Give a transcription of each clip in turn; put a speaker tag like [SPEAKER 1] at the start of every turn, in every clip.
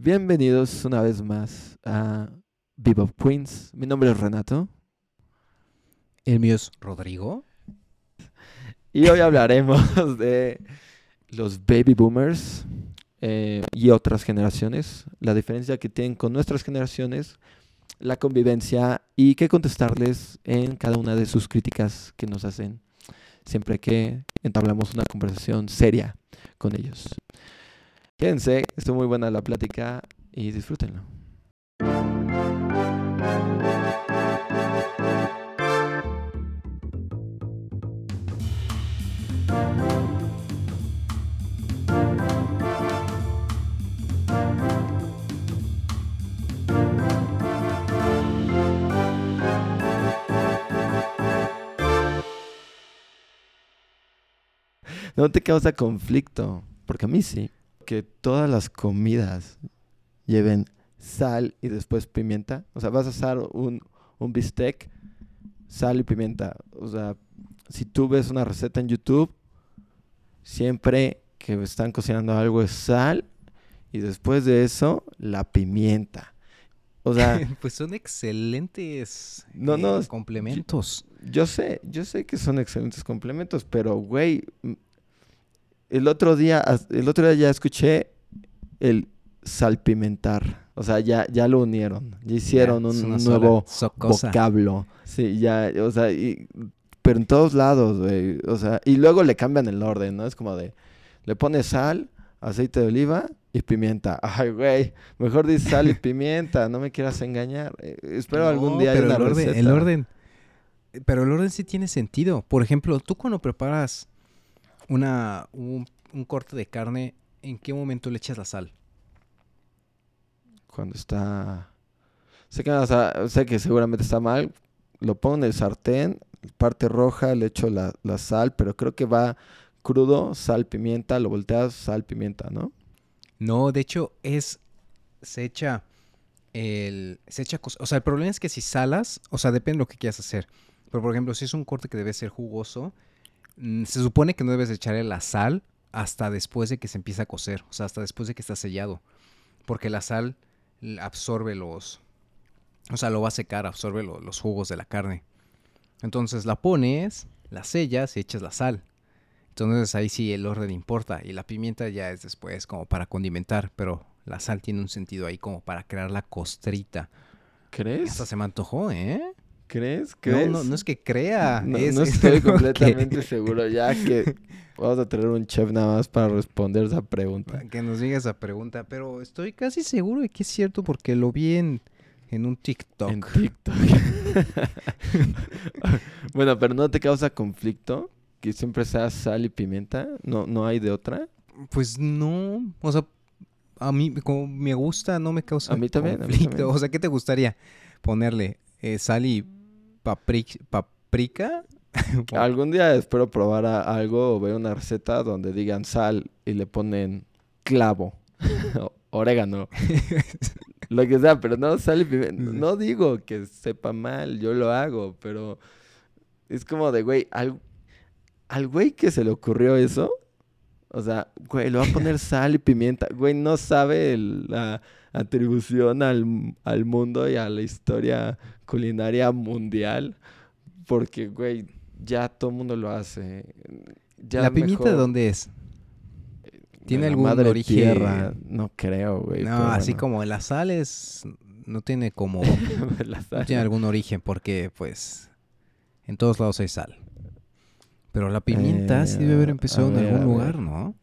[SPEAKER 1] Bienvenidos una vez más a Bebop Queens. Mi nombre es Renato
[SPEAKER 2] El mío es Rodrigo.
[SPEAKER 1] y hoy hablaremos de los baby boomers eh, y otras generaciones, la diferencia que tienen con nuestras generaciones, la convivencia y qué contestarles en cada una de sus críticas que nos hacen siempre que entablamos una conversación seria con ellos. Quédense, estuvo muy buena la plática y disfrútenlo. ¿No te causa conflicto? Porque a mí sí. Que todas las comidas lleven sal y después pimienta. O sea, vas a asar un, un bistec, sal y pimienta. O sea, si tú ves una receta en YouTube, siempre que están cocinando algo es sal y después de eso la pimienta. O sea,
[SPEAKER 2] pues son excelentes
[SPEAKER 1] No,
[SPEAKER 2] eh,
[SPEAKER 1] no,
[SPEAKER 2] complementos.
[SPEAKER 1] yo sé, yo sé que son excelentes complementos, pero güey, el otro día, el otro día ya escuché el salpimentar. O sea, ya, ya lo unieron, ya hicieron un nuevo vocablo. Sí, ya, o sea, y- pero en todos lados, güey. O sea, y luego le cambian el orden, ¿no? Es como de, le pones sal, aceite de oliva y pimienta. Ay, güey, mejor di sal y pimienta, no me quieras engañar. Eh, espero algún día haya
[SPEAKER 2] pero
[SPEAKER 1] una
[SPEAKER 2] el orden, el orden. Pero el orden sí tiene sentido. Por ejemplo, tú cuando preparas una, un, un corte de carne, ¿en qué momento le echas la sal?
[SPEAKER 1] Cuando está... Sé que, o sea, sé que seguramente está mal. Lo pongo en el sartén, parte roja, le echo la, la sal, pero creo que va crudo, sal, pimienta, lo volteas, sal, pimienta, ¿no?
[SPEAKER 2] No, de hecho es se echa el se echa o sea, el problema es que si salas, o sea, depende de lo que quieras hacer. Pero por ejemplo, si es un corte que debe ser jugoso, se supone que no debes echarle la sal hasta después de que se empieza a cocer, o sea, hasta después de que está sellado, porque la sal absorbe los o sea, lo va a secar, absorbe lo- los jugos de la carne. Entonces la pones, la sellas y echas la sal. Entonces ahí sí el orden importa y la pimienta ya es después como para condimentar, pero la sal tiene un sentido ahí como para crear la costrita.
[SPEAKER 1] ¿Crees?
[SPEAKER 2] Hasta se me antojó, ¿eh?
[SPEAKER 1] ¿Crees?
[SPEAKER 2] No,
[SPEAKER 1] ¿Crees?
[SPEAKER 2] no, no es que crea.
[SPEAKER 1] No,
[SPEAKER 2] es-
[SPEAKER 1] no
[SPEAKER 2] es
[SPEAKER 1] estoy
[SPEAKER 2] que-
[SPEAKER 1] completamente seguro ya que vamos a tener un chef nada más para responder esa pregunta.
[SPEAKER 2] Que nos diga esa pregunta, pero estoy casi seguro de que es cierto porque lo vi en, en un TikTok.
[SPEAKER 1] En TikTok. bueno, pero ¿no te causa conflicto que siempre sea sal y pimienta? ¿No, no hay de otra?
[SPEAKER 2] Pues no, o sea, a mí como me gusta, no me causa
[SPEAKER 1] A mí también, a mí
[SPEAKER 2] conflicto.
[SPEAKER 1] también.
[SPEAKER 2] O sea, ¿qué te gustaría? Ponerle eh, sal y papri- paprika.
[SPEAKER 1] Algún día espero probar a- algo o ver una receta donde digan sal y le ponen clavo, orégano, lo que sea, pero no sal y pimienta. No digo que sepa mal, yo lo hago, pero es como de, güey, al, al güey que se le ocurrió eso, o sea, güey, le va a poner sal y pimienta, güey, no sabe el- la atribución al, al mundo y a la historia culinaria mundial, porque, güey, ya todo el mundo lo hace. Ya
[SPEAKER 2] ¿La pimienta
[SPEAKER 1] mejor
[SPEAKER 2] de dónde es? ¿Tiene algún
[SPEAKER 1] madre
[SPEAKER 2] origen?
[SPEAKER 1] tierra, no creo, güey.
[SPEAKER 2] No, así
[SPEAKER 1] bueno.
[SPEAKER 2] como la sal es, no tiene como,
[SPEAKER 1] La
[SPEAKER 2] no tiene algún origen porque pues en todos lados hay sal. Pero la pimienta sí debe haber
[SPEAKER 1] Eh,
[SPEAKER 2] empezado en algún lugar. ¿no?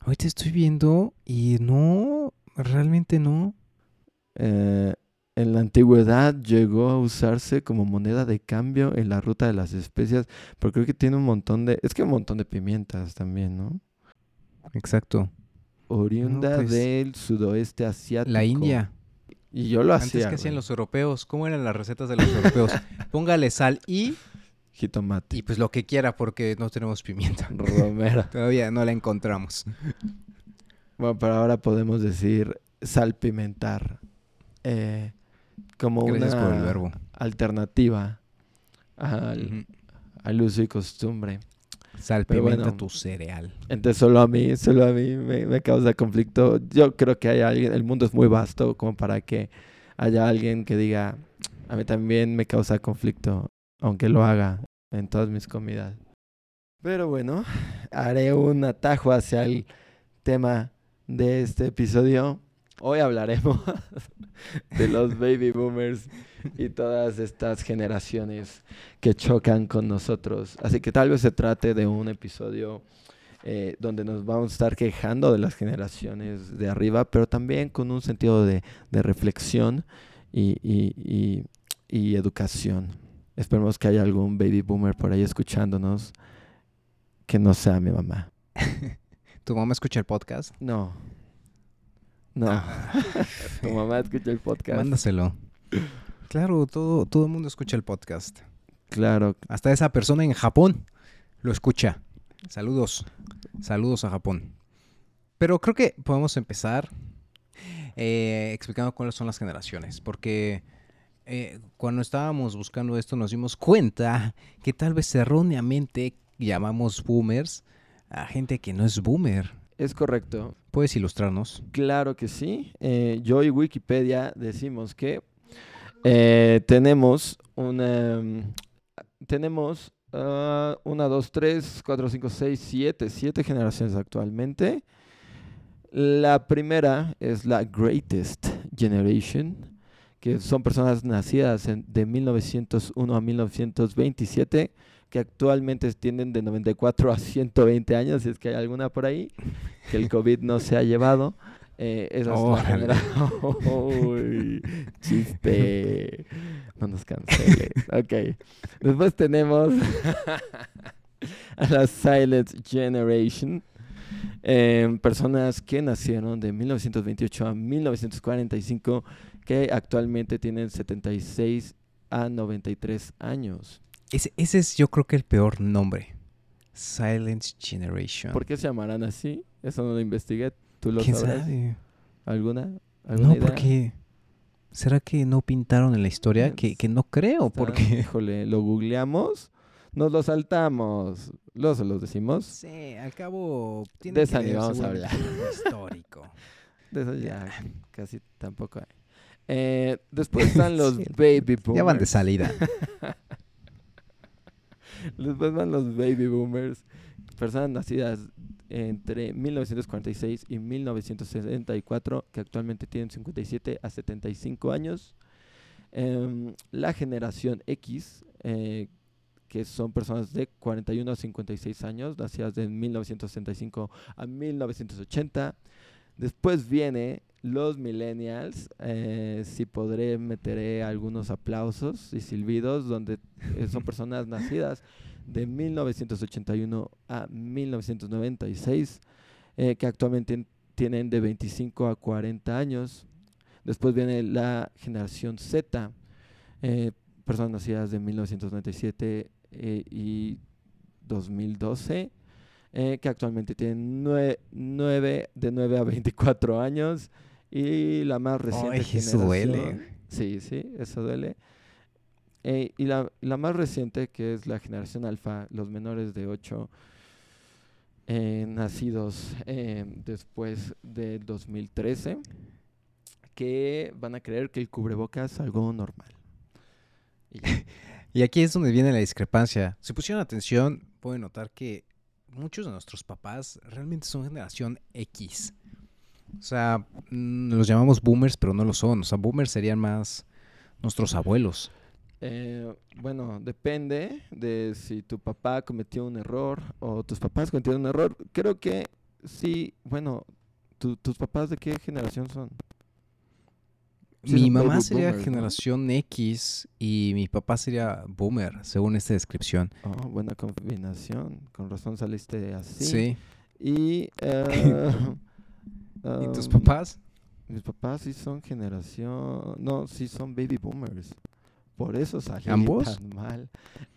[SPEAKER 2] Ahorita estoy viendo y no, realmente no.
[SPEAKER 1] Eh, en la antigüedad llegó a usarse como moneda de cambio en la ruta de las especias, pero creo que tiene un montón de... Es que un montón de pimientas también, ¿no?
[SPEAKER 2] Exacto.
[SPEAKER 1] Oriunda
[SPEAKER 2] pues,
[SPEAKER 1] del sudoeste asiático.
[SPEAKER 2] La India.
[SPEAKER 1] Y yo lo
[SPEAKER 2] Antes
[SPEAKER 1] hacía,
[SPEAKER 2] que hacían los europeos, ¿cómo eran las recetas de los europeos? Póngale sal y,
[SPEAKER 1] Jitomate.
[SPEAKER 2] y pues lo que quiera porque no tenemos pimienta.
[SPEAKER 1] Romera.
[SPEAKER 2] Todavía no la encontramos.
[SPEAKER 1] Bueno, pero ahora podemos decir salpimentar. Eh, como
[SPEAKER 2] Gracias
[SPEAKER 1] una
[SPEAKER 2] por el verbo.
[SPEAKER 1] alternativa al, uso y costumbre.
[SPEAKER 2] Sal,
[SPEAKER 1] Pero
[SPEAKER 2] pimienta
[SPEAKER 1] bueno.
[SPEAKER 2] tu cereal.
[SPEAKER 1] Entonces solo a mí, solo a mí me, me causa conflicto. Yo creo que hay alguien, el mundo es muy vasto como para que haya alguien que diga, a mí también me causa conflicto, aunque lo haga en todas mis comidas. Pero bueno, haré un atajo hacia el tema de este episodio. Hoy hablaremos de los baby boomers y todas estas generaciones que chocan con nosotros. Así que tal vez se trate de un episodio eh, donde nos vamos a estar quejando de las generaciones de arriba, pero también con un sentido de, de reflexión y, y- y- y educación. Esperemos que haya algún baby boomer por ahí escuchándonos que no sea mi mamá.
[SPEAKER 2] ¿Tu mamá escucha el podcast?
[SPEAKER 1] No. No. tu mamá escucha el podcast.
[SPEAKER 2] Mándaselo. Claro, todo, todo el mundo escucha el podcast.
[SPEAKER 1] Claro.
[SPEAKER 2] Hasta esa persona en Japón lo escucha. Saludos. Saludos a Japón. Pero creo que podemos empezar eh, explicando cuáles son las generaciones. Porque eh, cuando estábamos buscando esto nos dimos cuenta que tal vez erróneamente llamamos boomers a gente que no es boomer.
[SPEAKER 1] Es correcto.
[SPEAKER 2] ¿Puedes ilustrarnos?
[SPEAKER 1] Claro que sí. Eh, yo y Wikipedia decimos que eh, tenemos una. mm, Tenemos ah, una, dos, tres, cuatro, cinco, seis, siete, siete generaciones actualmente. La primera es la Greatest Generation, que son personas nacidas en- de 1901 a 1927, que actualmente tienen de 94 a 120 años, si es que hay alguna por ahí, que el COVID no se ha llevado. Eh, esa es la
[SPEAKER 2] Órale.
[SPEAKER 1] generación. Uy, chiste. No nos cancele. Ok. Después tenemos a la Silent Generation. em, personas que nacieron de 1928 a 1945, que actualmente tienen 76 a 93 años.
[SPEAKER 2] Ese, ese es yo creo que el peor nombre. Silent Generation.
[SPEAKER 1] ¿Por qué se llamarán así? Eso no lo investigué. ¿Tú lo
[SPEAKER 2] ¿Quién
[SPEAKER 1] sabrás?
[SPEAKER 2] sabe?
[SPEAKER 1] ¿Alguna? ¿Alguna
[SPEAKER 2] No,
[SPEAKER 1] idea?
[SPEAKER 2] porque... ¿Será que no pintaron en la historia? Que, que no creo,
[SPEAKER 1] Está-
[SPEAKER 2] porque...
[SPEAKER 1] Híjole, lo googleamos, nos lo saltamos, se los decimos.
[SPEAKER 2] Sí, al cabo...
[SPEAKER 1] De esa ni vamos a hablar.
[SPEAKER 2] Histórico.
[SPEAKER 1] De eso ya casi tampoco hay. Eh, después están los
[SPEAKER 2] Sí.
[SPEAKER 1] baby boomers.
[SPEAKER 2] Ya van de salida.
[SPEAKER 1] Después van los baby boomers, personas nacidas entre 1946 y 1964, que actualmente tienen 57 a 75 años. Em, la generación X, eh, que son personas de 41 a 56 años, nacidas de 1965 a 1980. Después viene los millennials, eh, si podré meteré algunos aplausos y silbidos, donde eh, son personas nacidas de 1981 a 1996, eh, que actualmente en- tienen de 25 a 40 años. Después viene la generación Z, eh, personas nacidas de 1997 eh, y 2012, eh, que actualmente tienen nue- nueve- de 9 a 24 años. Y la más reciente
[SPEAKER 2] Ay, eso duele.
[SPEAKER 1] Sí, sí, eso duele. Eh, y la, la más reciente, que es la generación alfa, los menores de 8, nacidos eh, después del 2013, que van a creer que el cubrebocas es algo normal. Y
[SPEAKER 2] aquí es donde viene la discrepancia. Si pusieron atención, pueden notar que muchos de nuestros papás realmente son generación X. O sea, mm, los llamamos boomers, pero no lo son. O sea, boomers serían más nuestros abuelos.
[SPEAKER 1] Eh, bueno, depende de si tu papá cometió un error o tus papás cometieron un error. Creo que sí, bueno, tu- ¿tus papás de qué generación son? Sí,
[SPEAKER 2] mi
[SPEAKER 1] son
[SPEAKER 2] mamá sería generación X y mi papá sería boomer, según esta descripción.
[SPEAKER 1] Oh, buena combinación. Con razón saliste así.
[SPEAKER 2] Sí.
[SPEAKER 1] Y,
[SPEAKER 2] ¿Y tus papás?
[SPEAKER 1] Mis papás sí son generación... No, sí son baby boomers. Por eso salí
[SPEAKER 2] ¿Ambos?
[SPEAKER 1] tan mal.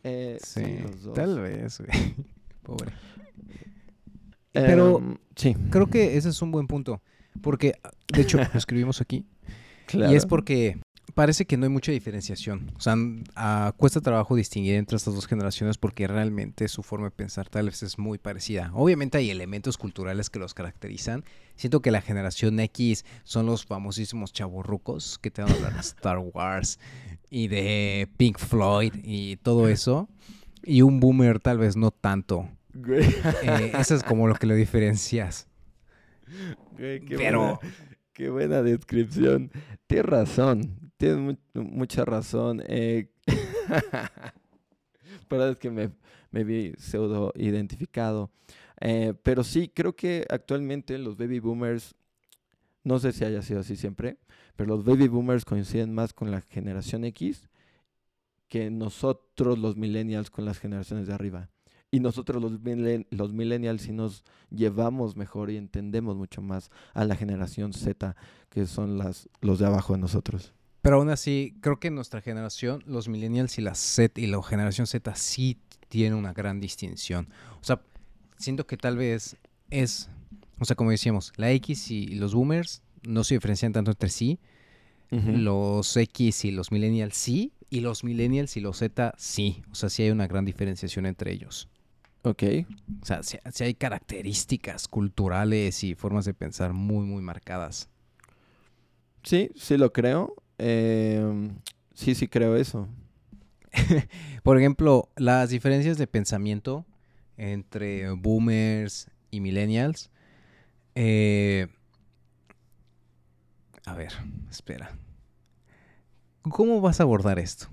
[SPEAKER 1] Eh, sí, los dos.
[SPEAKER 2] tal vez, güey. Pobre. Pero
[SPEAKER 1] Em, sí,
[SPEAKER 2] creo que ese es un buen punto. Porque, de hecho, lo escribimos aquí.
[SPEAKER 1] claro.
[SPEAKER 2] Y es porque parece que no hay mucha diferenciación. O sea, uh, cuesta trabajo distinguir entre estas dos generaciones porque realmente su forma de pensar tal vez es muy parecida. Obviamente hay elementos culturales que los caracterizan. Siento que la generación X son los famosísimos chaburrucos que te van a hablar de Star Wars y de Pink Floyd y todo eso. Y un boomer tal vez no tanto. Eh, eso es como lo que lo diferencias.
[SPEAKER 1] Pero... Qué buena descripción. Tienes razón, tienes mucha razón. Eh, pero es que me, me vi pseudo identificado. Eh, pero sí, creo que actualmente los baby boomers, no sé si haya sido así siempre, pero los baby boomers coinciden más con la generación X que nosotros los millennials con las generaciones de arriba. Y nosotros los, los millennials sí nos llevamos mejor y entendemos mucho más a la generación Z, que son las, los de abajo de nosotros.
[SPEAKER 2] Pero aún así, creo que nuestra generación, los millennials y la Z y la generación Z sí tienen una gran distinción. O sea, siento que tal vez es, o sea, como decíamos, la X y los boomers no se diferencian tanto entre sí. Los X y los millennials sí, y los millennials y los Z sí. O sea, sí hay una gran diferenciación entre ellos.
[SPEAKER 1] Ok.
[SPEAKER 2] O sea, si, hay características culturales y formas de pensar muy, muy marcadas.
[SPEAKER 1] Sí, sí lo creo. Em, sí, sí creo eso.
[SPEAKER 2] Por ejemplo, las diferencias de pensamiento entre boomers y millennials. Eh, a ver, espera. ¿Cómo vas a abordar esto?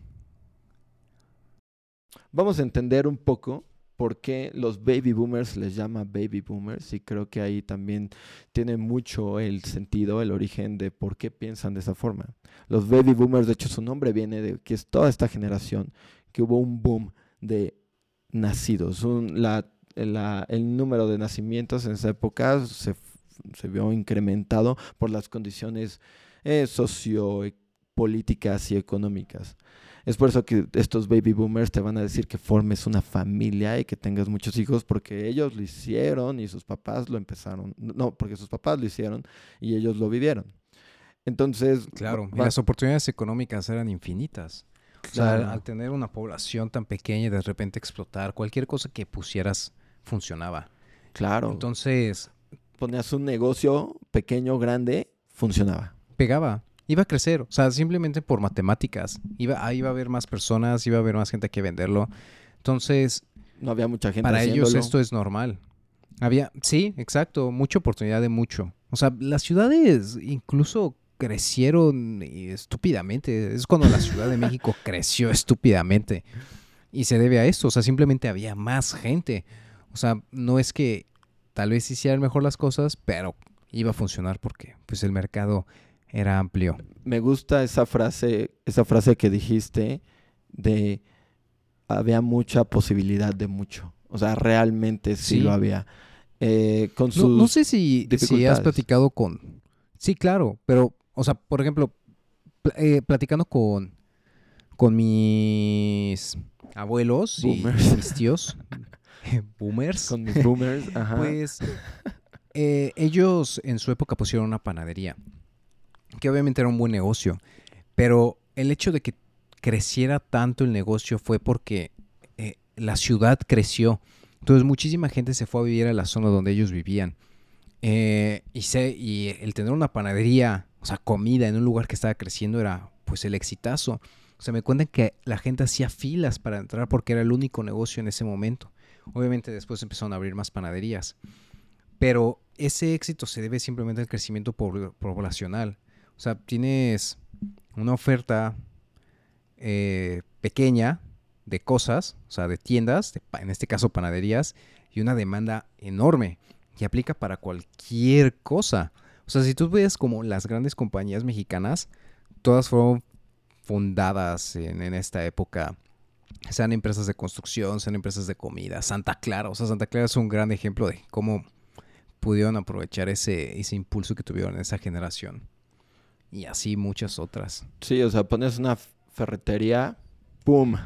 [SPEAKER 1] Vamos a entender un poco por qué los baby boomers les llama baby boomers y creo que ahí también tiene mucho el sentido, el origen de por qué piensan de esa forma. Los baby boomers, de hecho su nombre viene de que es toda esta generación que hubo un boom de nacidos. el número de nacimientos en esa época se, vio incrementado por las condiciones eh, sociopolíticas y económicas. Es por eso que estos baby boomers te van a decir que formes una familia y que tengas muchos hijos porque ellos lo hicieron y sus papás lo empezaron. No, porque sus papás lo hicieron y ellos lo vivieron. Entonces...
[SPEAKER 2] Claro, y las oportunidades económicas eran infinitas. O sea, al tener una población tan pequeña y de repente explotar, cualquier cosa que pusieras funcionaba.
[SPEAKER 1] Claro.
[SPEAKER 2] Entonces...
[SPEAKER 1] Ponías un negocio pequeño, grande, funcionaba.
[SPEAKER 2] Pegaba iba a crecer, o sea, simplemente por matemáticas. Iba, ahí iba a haber más personas, iba a haber más gente que venderlo. Entonces,
[SPEAKER 1] no había mucha gente.
[SPEAKER 2] Para ellos esto es normal. Había, sí, exacto, mucha oportunidad de mucho. O sea, las ciudades incluso crecieron estúpidamente. Es cuando la Ciudad de México creció estúpidamente. Y se debe a esto, o sea, simplemente había más gente. O sea, no es que tal vez hicieran mejor las cosas, pero iba a funcionar porque pues el mercado era amplio.
[SPEAKER 1] Me gusta esa frase, esa frase que dijiste de había mucha posibilidad de mucho. O sea, realmente sí, lo había. Eh, con sus
[SPEAKER 2] no, sé si, si, has platicado con... Sí, claro, pero, o sea, por ejemplo, eh, platicando con, con mis abuelos y mis tíos, boomers.
[SPEAKER 1] Con mis boomers, ajá.
[SPEAKER 2] Pues eh, ellos en su época pusieron una panadería que obviamente era un buen negocio, pero el hecho de que creciera tanto el negocio fue porque eh, la ciudad creció. Entonces muchísima gente se fue a vivir a la zona donde ellos vivían. Eh, y, y el tener una panadería, o sea, comida en un lugar que estaba creciendo era pues el exitazo. O sea, me cuentan que la gente hacía filas para entrar porque era el único negocio en ese momento. Obviamente después empezaron a abrir más panaderías. Pero ese éxito se debe simplemente al crecimiento poblacional. O sea, tienes una oferta eh, pequeña de cosas, o sea, de tiendas, en este caso panaderías, y una demanda enorme que aplica para cualquier cosa. O sea, si tú ves como las grandes compañías mexicanas, todas fueron fundadas en, en, esta época, sean empresas de construcción, sean empresas de comida, Santa Clara, o sea, Santa Clara es un gran ejemplo de cómo pudieron aprovechar ese, ese impulso que tuvieron en esa generación y así muchas otras.
[SPEAKER 1] Sí, o sea, pones una ferretería, ¡pum!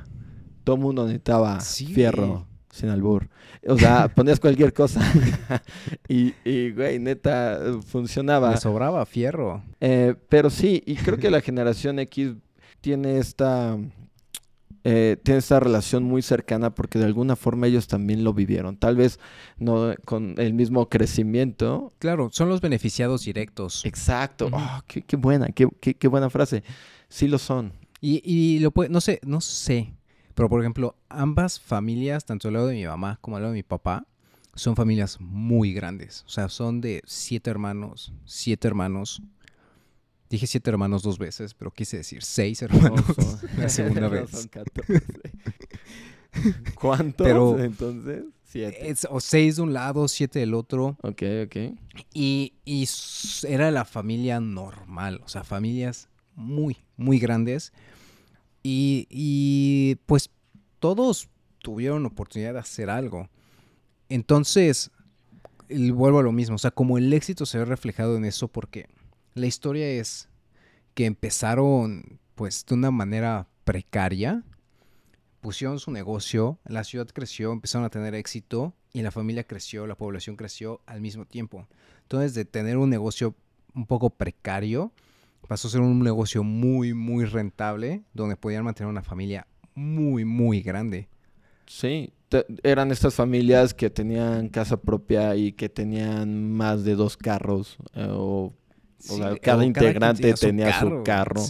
[SPEAKER 1] Todo el mundo necesitaba fierro. sin albur. O sea, ponías cualquier cosa y, y, güey, neta, funcionaba.
[SPEAKER 2] Me sobraba fierro.
[SPEAKER 1] Eh, pero sí, y creo que la generación X tiene esta, eh, tiene esta relación muy cercana porque de alguna forma ellos también lo vivieron. Tal vez no con el mismo crecimiento.
[SPEAKER 2] Claro, son los beneficiados directos.
[SPEAKER 1] Exacto. Oh, qué, qué, buena, qué, qué, qué, buena frase. Sí lo son.
[SPEAKER 2] Y, y lo puede, no sé, no sé. Pero por ejemplo, ambas familias, tanto el lado de mi mamá como el lado de mi papá, son familias muy grandes. O sea, son de siete hermanos, siete hermanos. Dije siete hermanos dos veces, pero quise decir seis hermanos la segunda vez.
[SPEAKER 1] Son ¿Cuántos pero, entonces?
[SPEAKER 2] Siete. o seis de un lado, siete del otro.
[SPEAKER 1] Ok, ok.
[SPEAKER 2] Y, y era la familia normal, o sea, familias muy, muy grandes. Y, y pues todos tuvieron oportunidad de hacer algo. Entonces, vuelvo a lo mismo, o sea, como el éxito se ve reflejado en eso, porque la historia es que empezaron pues de una manera precaria, pusieron su negocio, la ciudad creció, empezaron a tener éxito y la familia creció, la población creció al mismo tiempo. Entonces, de tener un negocio un poco precario, pasó a ser un negocio muy, muy rentable, donde podían mantener una familia muy, muy grande.
[SPEAKER 1] Sí, eran estas familias que tenían casa propia y que tenían más de dos carros. Eh, cada integrante tenía, su carro,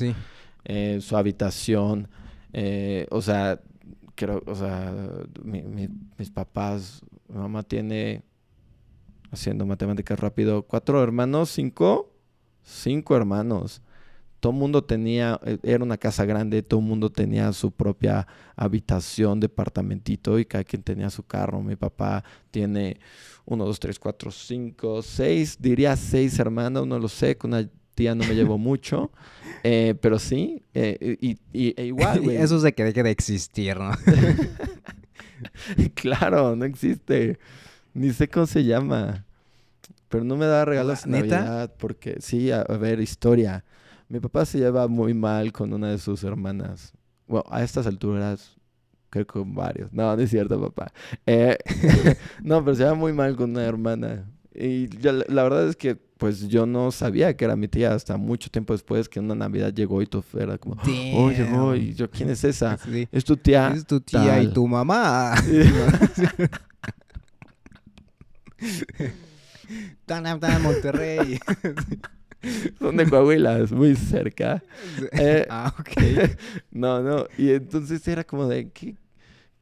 [SPEAKER 1] eh, su habitación. Eh, o sea, creo, o sea, mis papás, mi mamá tiene, haciendo matemáticas rápido, cuatro hermanos, cinco, cinco hermanos todo el mundo tenía, eh, era una casa grande, todo el mundo tenía su propia habitación, departamentito y cada quien tenía su carro. Mi papá tiene uno, dos, tres, cuatro, cinco, seis, diría seis hermanos, no lo sé, con una tía no me llevo mucho, eh, pero sí, eh, y, y e igual, güey.
[SPEAKER 2] Eso se que deje de existir, ¿no?
[SPEAKER 1] claro, no existe. Ni sé cómo se llama. Pero no me da regalos de Navidad porque sí, a ver, historia. Mi papá se lleva muy mal con una de sus hermanas. Bueno, a estas alturas, creo que con varios. No, no es cierto, papá. Eh, no, pero se lleva muy mal con una hermana. Y la verdad es que, pues yo no sabía que era mi tía hasta mucho tiempo después que una Navidad llegó y todo era como, oh, llegó. Y yo, ¿quién es esa? Es tu tía.
[SPEAKER 2] Es tu tía y tu mamá. Tan en Monterrey.
[SPEAKER 1] Son de Coahuila, muy cerca.
[SPEAKER 2] Eh, ah, ok.
[SPEAKER 1] no, no. Y entonces era como de, ¿qué,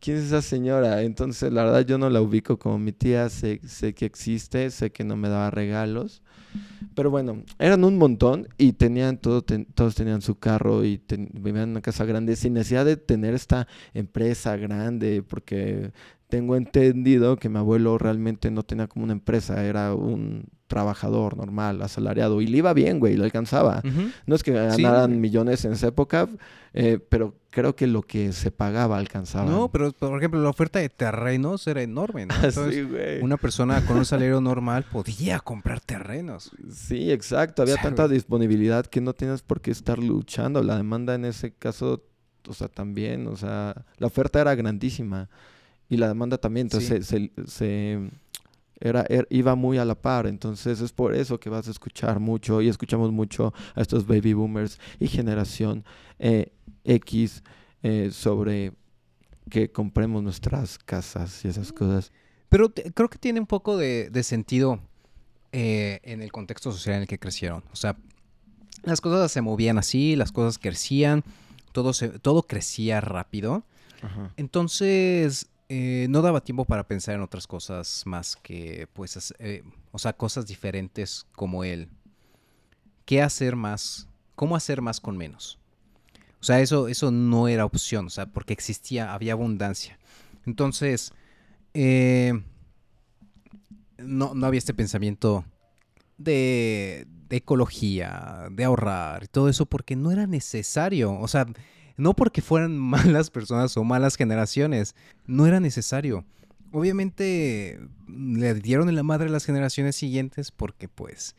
[SPEAKER 1] ¿quién es esa señora? Entonces, la verdad, yo no la ubico como mi tía. Sé, sé que existe, sé que no me daba regalos. Pero bueno, eran un montón y tenían todo, todos tenían su carro y vivían en una casa grande sin necesidad de tener esta empresa grande, porque tengo entendido que mi abuelo realmente no tenía como una empresa, era un trabajador normal, asalariado, y le iba bien, güey, lo alcanzaba. No es que ganaran millones en esa época, eh, pero creo que lo que se pagaba alcanzaba.
[SPEAKER 2] No, pero por ejemplo, la oferta de terrenos era enorme, ¿no?
[SPEAKER 1] sí, güey.
[SPEAKER 2] Una persona con un salario normal podía comprar terrenos.
[SPEAKER 1] Sí, exacto. Había tanta disponibilidad que no tienes por qué estar luchando. La demanda en ese caso, o sea, también, o sea, la oferta era grandísima y la demanda también. Entonces se era, er, iba muy a la par. Entonces es por eso que vas a escuchar mucho y escuchamos mucho a estos baby boomers y generación eh, X eh, sobre que compremos nuestras casas y esas cosas.
[SPEAKER 2] Pero creo que tiene un poco de, sentido eh, en el contexto social en el que crecieron. O sea, las cosas se movían así, las cosas crecían, todo, se, todo crecía rápido. Entonces, eh, no daba tiempo para pensar en otras cosas más que, pues, eh, o sea, cosas diferentes como él. ¿Qué hacer más? ¿Cómo hacer más con menos? O sea, eso, eso no era opción, o sea, porque existía, había abundancia. Entonces, eh, no, no había este pensamiento de, de ecología, de ahorrar y todo eso, porque no era necesario. O sea, no porque fueran malas personas o malas generaciones, no era necesario. Obviamente le dieron en la madre a las generaciones siguientes porque pues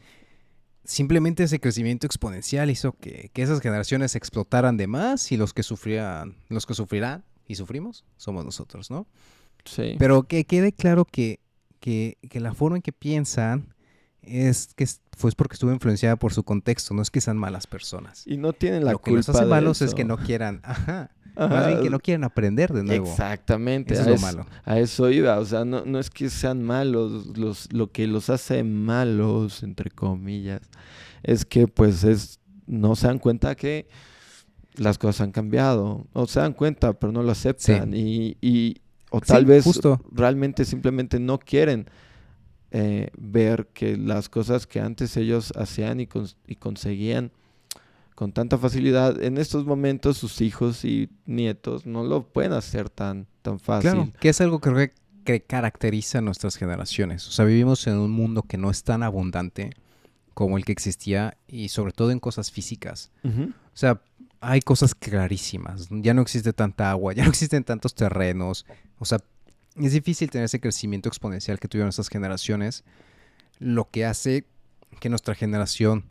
[SPEAKER 2] simplemente ese crecimiento exponencial hizo que, esas generaciones explotaran de más y los que sufrían, los que sufrirán y sufrimos somos nosotros, ¿no?
[SPEAKER 1] Sí.
[SPEAKER 2] Pero que quede claro que, que, que la forma en que piensan es que es- pues porque estuvo influenciada por su contexto, no es que sean malas personas.
[SPEAKER 1] y no tienen la
[SPEAKER 2] Lo que
[SPEAKER 1] culpa
[SPEAKER 2] los hace
[SPEAKER 1] de
[SPEAKER 2] malos es que no quieran, ajá,
[SPEAKER 1] Ajá,
[SPEAKER 2] más bien que no quieran aprender de nuevo.
[SPEAKER 1] Exactamente.
[SPEAKER 2] Eso es
[SPEAKER 1] a
[SPEAKER 2] lo
[SPEAKER 1] eso-
[SPEAKER 2] malo.
[SPEAKER 1] A eso iba, o sea, no, no es que sean malos, los, lo que los hace malos, entre comillas, es que pues es, no se dan cuenta que las cosas han cambiado, o se dan cuenta, pero no lo aceptan, y, y- o
[SPEAKER 2] Sí,
[SPEAKER 1] tal vez
[SPEAKER 2] justo.
[SPEAKER 1] realmente simplemente no quieren eh, ver que las cosas que antes ellos hacían y, cons- y conseguían con tanta facilidad, en estos momentos sus hijos y nietos no lo pueden hacer tan, tan fácil.
[SPEAKER 2] Claro, que es algo que, creo que caracteriza a nuestras generaciones. O sea, vivimos en un mundo que no es tan abundante como el que existía y sobre todo en cosas físicas. O sea, hay cosas clarísimas. Ya no existe tanta agua, ya no existen tantos terrenos. O sea, es difícil tener ese crecimiento exponencial que tuvieron estas generaciones, lo que hace que nuestra generación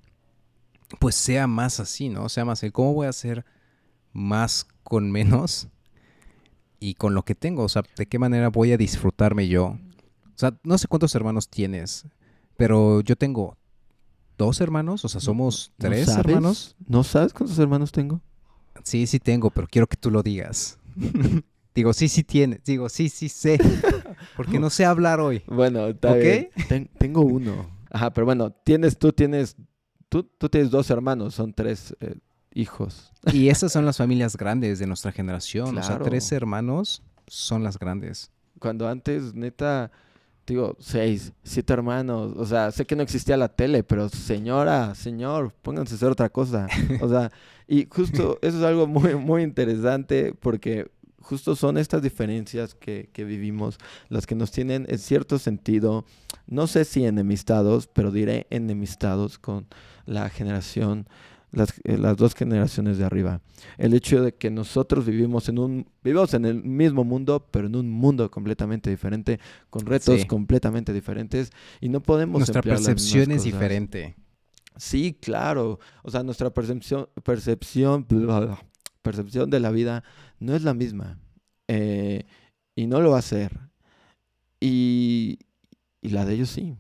[SPEAKER 2] pues sea más así, ¿no? Sea más el cómo voy a hacer más con menos y con lo que tengo, o sea, de qué manera voy a disfrutarme yo. O sea, no sé cuántos hermanos tienes, pero yo tengo dos hermanos, o sea, somos
[SPEAKER 1] ¿No
[SPEAKER 2] tres
[SPEAKER 1] sabes?
[SPEAKER 2] hermanos.
[SPEAKER 1] ¿No sabes cuántos hermanos tengo?
[SPEAKER 2] Sí, sí tengo, pero quiero que tú lo digas. Digo, sí, sí tienes. Digo, sí, sí sé. Porque no sé hablar hoy.
[SPEAKER 1] Bueno, está
[SPEAKER 2] ¿Ok?
[SPEAKER 1] bien. Ten- tengo uno. Ajá, pero bueno, tienes, tú tienes, tú, tú tienes dos hermanos, son tres eh, hijos.
[SPEAKER 2] Y esas son las familias grandes de nuestra generación. O sea,
[SPEAKER 1] Claro.
[SPEAKER 2] tres hermanos son las grandes.
[SPEAKER 1] Cuando antes, neta, digo, seis, siete hermanos. O sea, sé que no existía la tele, pero señora, señor, pónganse a hacer otra cosa. O sea, y justo eso es algo muy, muy interesante porque justo son estas diferencias que, que vivimos las que nos tienen en cierto sentido, no sé si enemistados, pero diré enemistados con la generación, las, eh, las dos generaciones de arriba. El hecho de que nosotros vivimos en un, vivimos en el mismo mundo, pero en un mundo completamente diferente, con retos
[SPEAKER 2] Sí.
[SPEAKER 1] completamente diferentes, y no podemos
[SPEAKER 2] Nuestra percepción es diferente.
[SPEAKER 1] Sí, claro. O sea, nuestra percepción, percepción, percepción de la vida no es la misma. Eh, y no lo va a ser. Y, y la de ellos sí.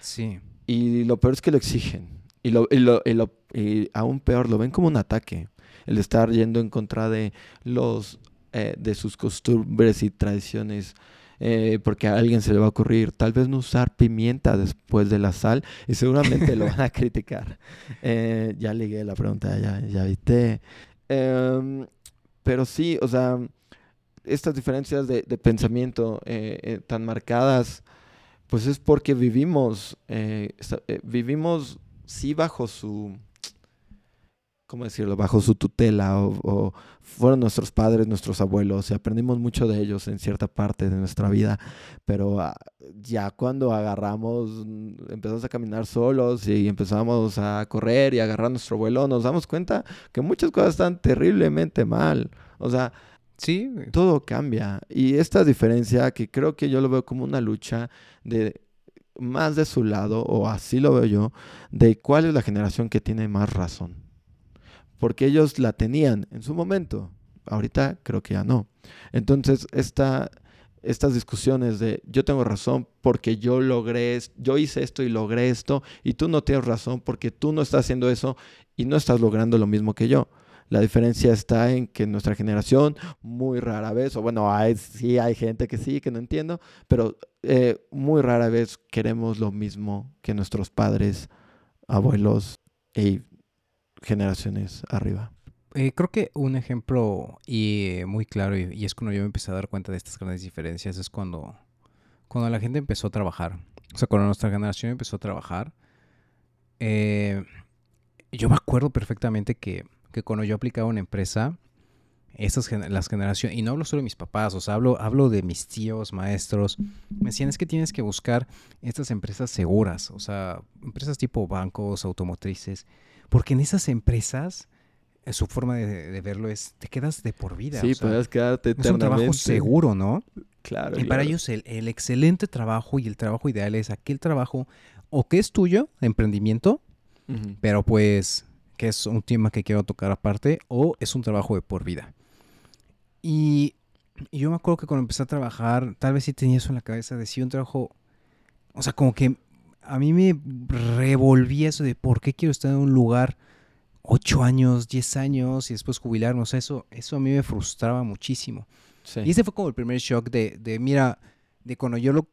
[SPEAKER 2] Sí.
[SPEAKER 1] Y lo peor es que lo exigen. Y, lo, y, lo, y, lo- y aún peor, lo ven como un ataque. El estar yendo en contra de los eh, de sus costumbres y tradiciones. eh, porque a alguien se le va a ocurrir tal vez no usar pimienta después de la sal y seguramente lo van a criticar. Eh, ya ligué la pregunta, ya, ya viste. Em, pero sí, o sea, estas diferencias de, pensamiento eh, eh, tan marcadas, pues es porque vivimos, eh, vivimos sí bajo su, ¿cómo decirlo? Bajo su tutela o, o fueron nuestros padres, nuestros abuelos y aprendimos mucho de ellos en cierta parte de nuestra vida, pero ah, ya cuando agarramos, mm, empezamos a caminar solos y empezamos a correr y a agarrar nuestro vuelo, nos damos cuenta que muchas cosas están terriblemente mal. O sea,
[SPEAKER 2] Sí.
[SPEAKER 1] todo cambia. Y esta diferencia, que creo que yo lo veo como una lucha de más de su lado, o así lo veo yo, de cuál es la generación que tiene más razón. Porque ellos la tenían en su momento. Ahorita creo que ya no. Entonces, esta, estas discusiones de yo tengo razón porque yo logré, yo hice esto y logré esto, y tú no tienes razón porque tú no estás haciendo eso y no estás logrando lo mismo que yo. La diferencia está en que nuestra generación muy rara vez, o bueno, hay, sí hay gente que sí, que no entiendo, pero eh, muy rara vez queremos lo mismo que nuestros padres, abuelos y generaciones arriba.
[SPEAKER 2] Eh, creo que un ejemplo y, eh, muy claro, y, es cuando yo me empecé a dar cuenta de estas grandes diferencias, es cuando, cuando la gente empezó a trabajar. O sea, cuando nuestra generación empezó a trabajar. eh, yo me acuerdo perfectamente que, que cuando yo aplicaba una empresa, estas gen- las generaciones, y no hablo solo de mis papás, o sea, hablo, hablo de mis tíos, maestros, me decían es que tienes que buscar estas empresas seguras, o sea, empresas tipo bancos, automotrices, porque en esas empresas eh, su forma de, de verlo es, te quedas de por vida.
[SPEAKER 1] Sí,
[SPEAKER 2] o sea,
[SPEAKER 1] puedes quedarte
[SPEAKER 2] es un trabajo
[SPEAKER 1] eternamente.
[SPEAKER 2] seguro, ¿no?
[SPEAKER 1] Claro.
[SPEAKER 2] Y para ellos el, el excelente trabajo y el trabajo ideal es aquel trabajo o que es tuyo, de emprendimiento, pero pues que es un tema que quiero tocar aparte, o es un trabajo de por vida. Y Y yo me acuerdo que cuando empecé a trabajar, tal vez sí tenía eso en la cabeza, decía un trabajo, o sea, como que a mí me revolvía eso de por qué quiero estar en un lugar ocho años, diez años y después sea, eso, eso a mí me frustraba muchísimo. Y ese fue como el primer shock de, de mira, de cuando yo lo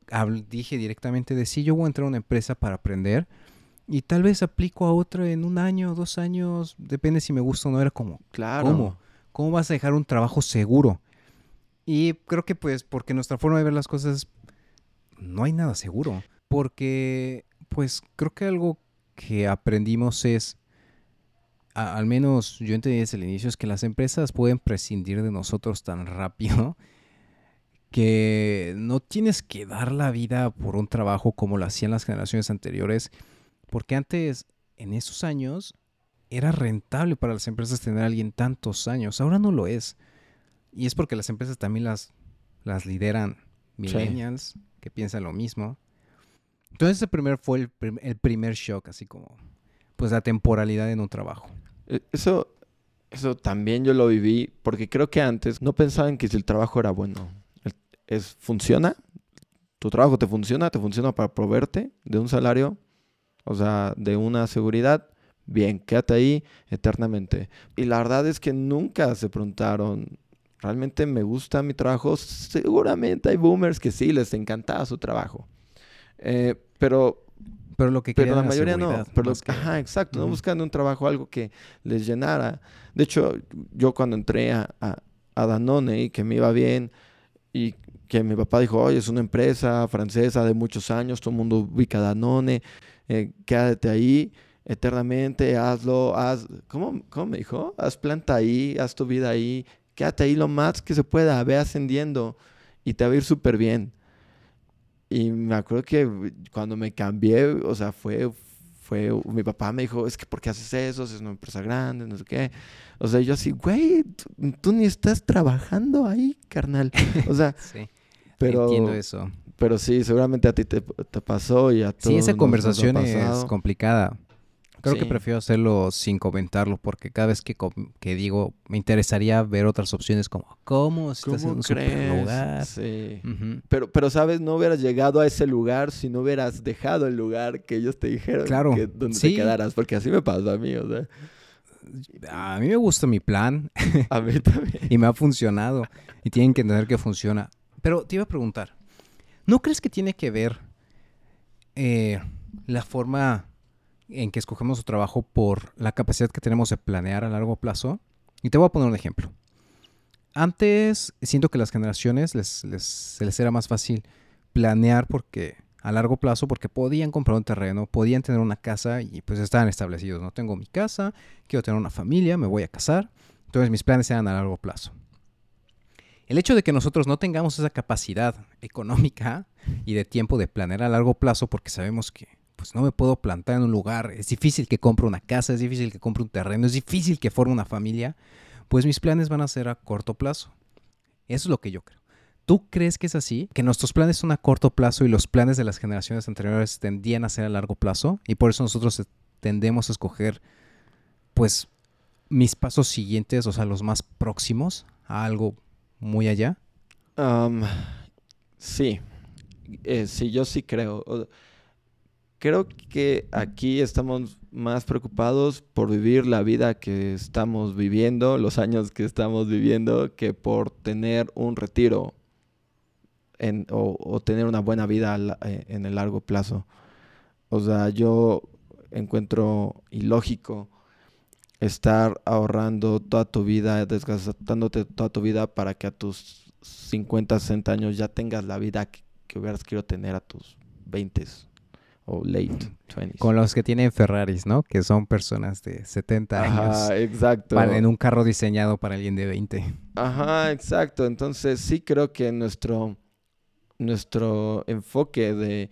[SPEAKER 2] dije directamente de sí, yo voy a entrar a una empresa para aprender y tal vez aplico a otra en un año, dos años, depende si me gusta o no. Era como,
[SPEAKER 1] claro.
[SPEAKER 2] ¿cómo? ¿Cómo vas a dejar un trabajo seguro? Y creo que pues porque nuestra forma de ver las cosas no hay nada seguro. Porque pues creo que algo que aprendimos es, al menos yo entendí desde el inicio, es que las empresas pueden prescindir de nosotros tan rápido que no tienes que dar la vida por un trabajo como lo hacían las generaciones anteriores, porque antes, en esos años, era rentable para las empresas tener a alguien tantos años, ahora no lo es. Y es porque las empresas también las, las lideran millennials que piensan lo mismo. Entonces ese primer fue el, primer shock, así como pues la temporalidad en un trabajo.
[SPEAKER 1] E, eso, eso también yo lo viví porque creo que antes no pensaban que si el trabajo era bueno. Es, funciona, tu trabajo te funciona, te funciona para proveerte de un salario, o sea, de una seguridad. Bien, quédate ahí eternamente. Y la verdad es que nunca se preguntaron, realmente me gusta mi trabajo. Seguramente hay boomers que sí les encantaba su trabajo. Eh, pero
[SPEAKER 2] pero lo que
[SPEAKER 1] pero la mayoría no. Pero Ajá, exacto. No buscando un trabajo, algo que les llenara. De hecho, yo cuando entré a, a, Danone y que me iba bien y que mi papá dijo, oye, es una empresa francesa de muchos años, todo el mundo ubica Danone, eh, quédate ahí eternamente, hazlo, haz, ¿cómo, ¿cómo me dijo? Haz planta ahí, haz tu vida ahí, quédate ahí lo más que se pueda, ve ascendiendo y te va a ir súper bien. Y me acuerdo que cuando me cambié, o sea, fue, fue, mi papá me dijo, es que ¿por qué haces eso? Es una empresa grande, no sé qué. O sea, yo así, güey, tú, ni estás trabajando ahí, carnal. O sea,
[SPEAKER 2] sí, pero, entiendo eso.
[SPEAKER 1] Pero sí, seguramente a ti te, te pasó y a todos.
[SPEAKER 2] Sí, esa conversación es complicada. Creo que prefiero hacerlo sin comentarlo porque cada vez que, que, digo, me interesaría ver otras opciones como, ¿cómo? Si estás en un super lugar.
[SPEAKER 1] Sí. pero, pero, ¿sabes? No hubieras llegado a ese lugar si no hubieras dejado el lugar que ellos te dijeron
[SPEAKER 2] claro.
[SPEAKER 1] que, donde te quedaras. Porque así me pasó a mí, o sea.
[SPEAKER 2] A mí me gusta mi plan.
[SPEAKER 1] a mí también.
[SPEAKER 2] y me ha funcionado. Y tienen que entender que funciona. Pero te iba a preguntar, ¿no crees que tiene que ver eh, la forma en que escogemos su trabajo por la capacidad que tenemos de planear a largo plazo. Y te voy a poner un ejemplo. Antes siento que las generaciones les, se les era más fácil planear porque a largo plazo porque podían comprar un terreno, podían tener una casa y pues estaban establecidos. No tengo mi casa, quiero tener una familia, me voy a casar. Entonces mis planes eran a largo plazo. El hecho de que nosotros no tengamos esa capacidad económica y de tiempo de planear a largo plazo porque sabemos que pues no me puedo plantar en un lugar, es difícil que compre una casa, es difícil que compre un terreno, es difícil que forme una familia, pues mis planes van a ser a corto plazo. Eso es lo que yo creo. ¿Tú crees que es así? ¿Que nuestros planes son a corto plazo y los planes de las generaciones anteriores tendían a ser a largo plazo? Y por eso nosotros tendemos a escoger, pues, mis pasos siguientes, o sea, los más próximos a algo muy allá.
[SPEAKER 1] sí, eh, sí, yo sí creo creo que aquí estamos más preocupados por vivir la vida que estamos viviendo, los años que estamos viviendo, que por tener un retiro o, tener una buena vida eh, en el largo plazo. O sea, yo encuentro ilógico estar ahorrando toda tu vida, desgastándote toda tu vida para que a tus 50, 60 años ya tengas la vida que, que hubieras querido tener a tus 20 o late 20s.
[SPEAKER 2] Con los que tienen Ferraris, ¿no? Que son personas de 70 años.
[SPEAKER 1] Ajá, exacto.
[SPEAKER 2] en un carro diseñado para alguien de 20.
[SPEAKER 1] Ajá, exacto. Entonces sí creo que nuestro, nuestro enfoque de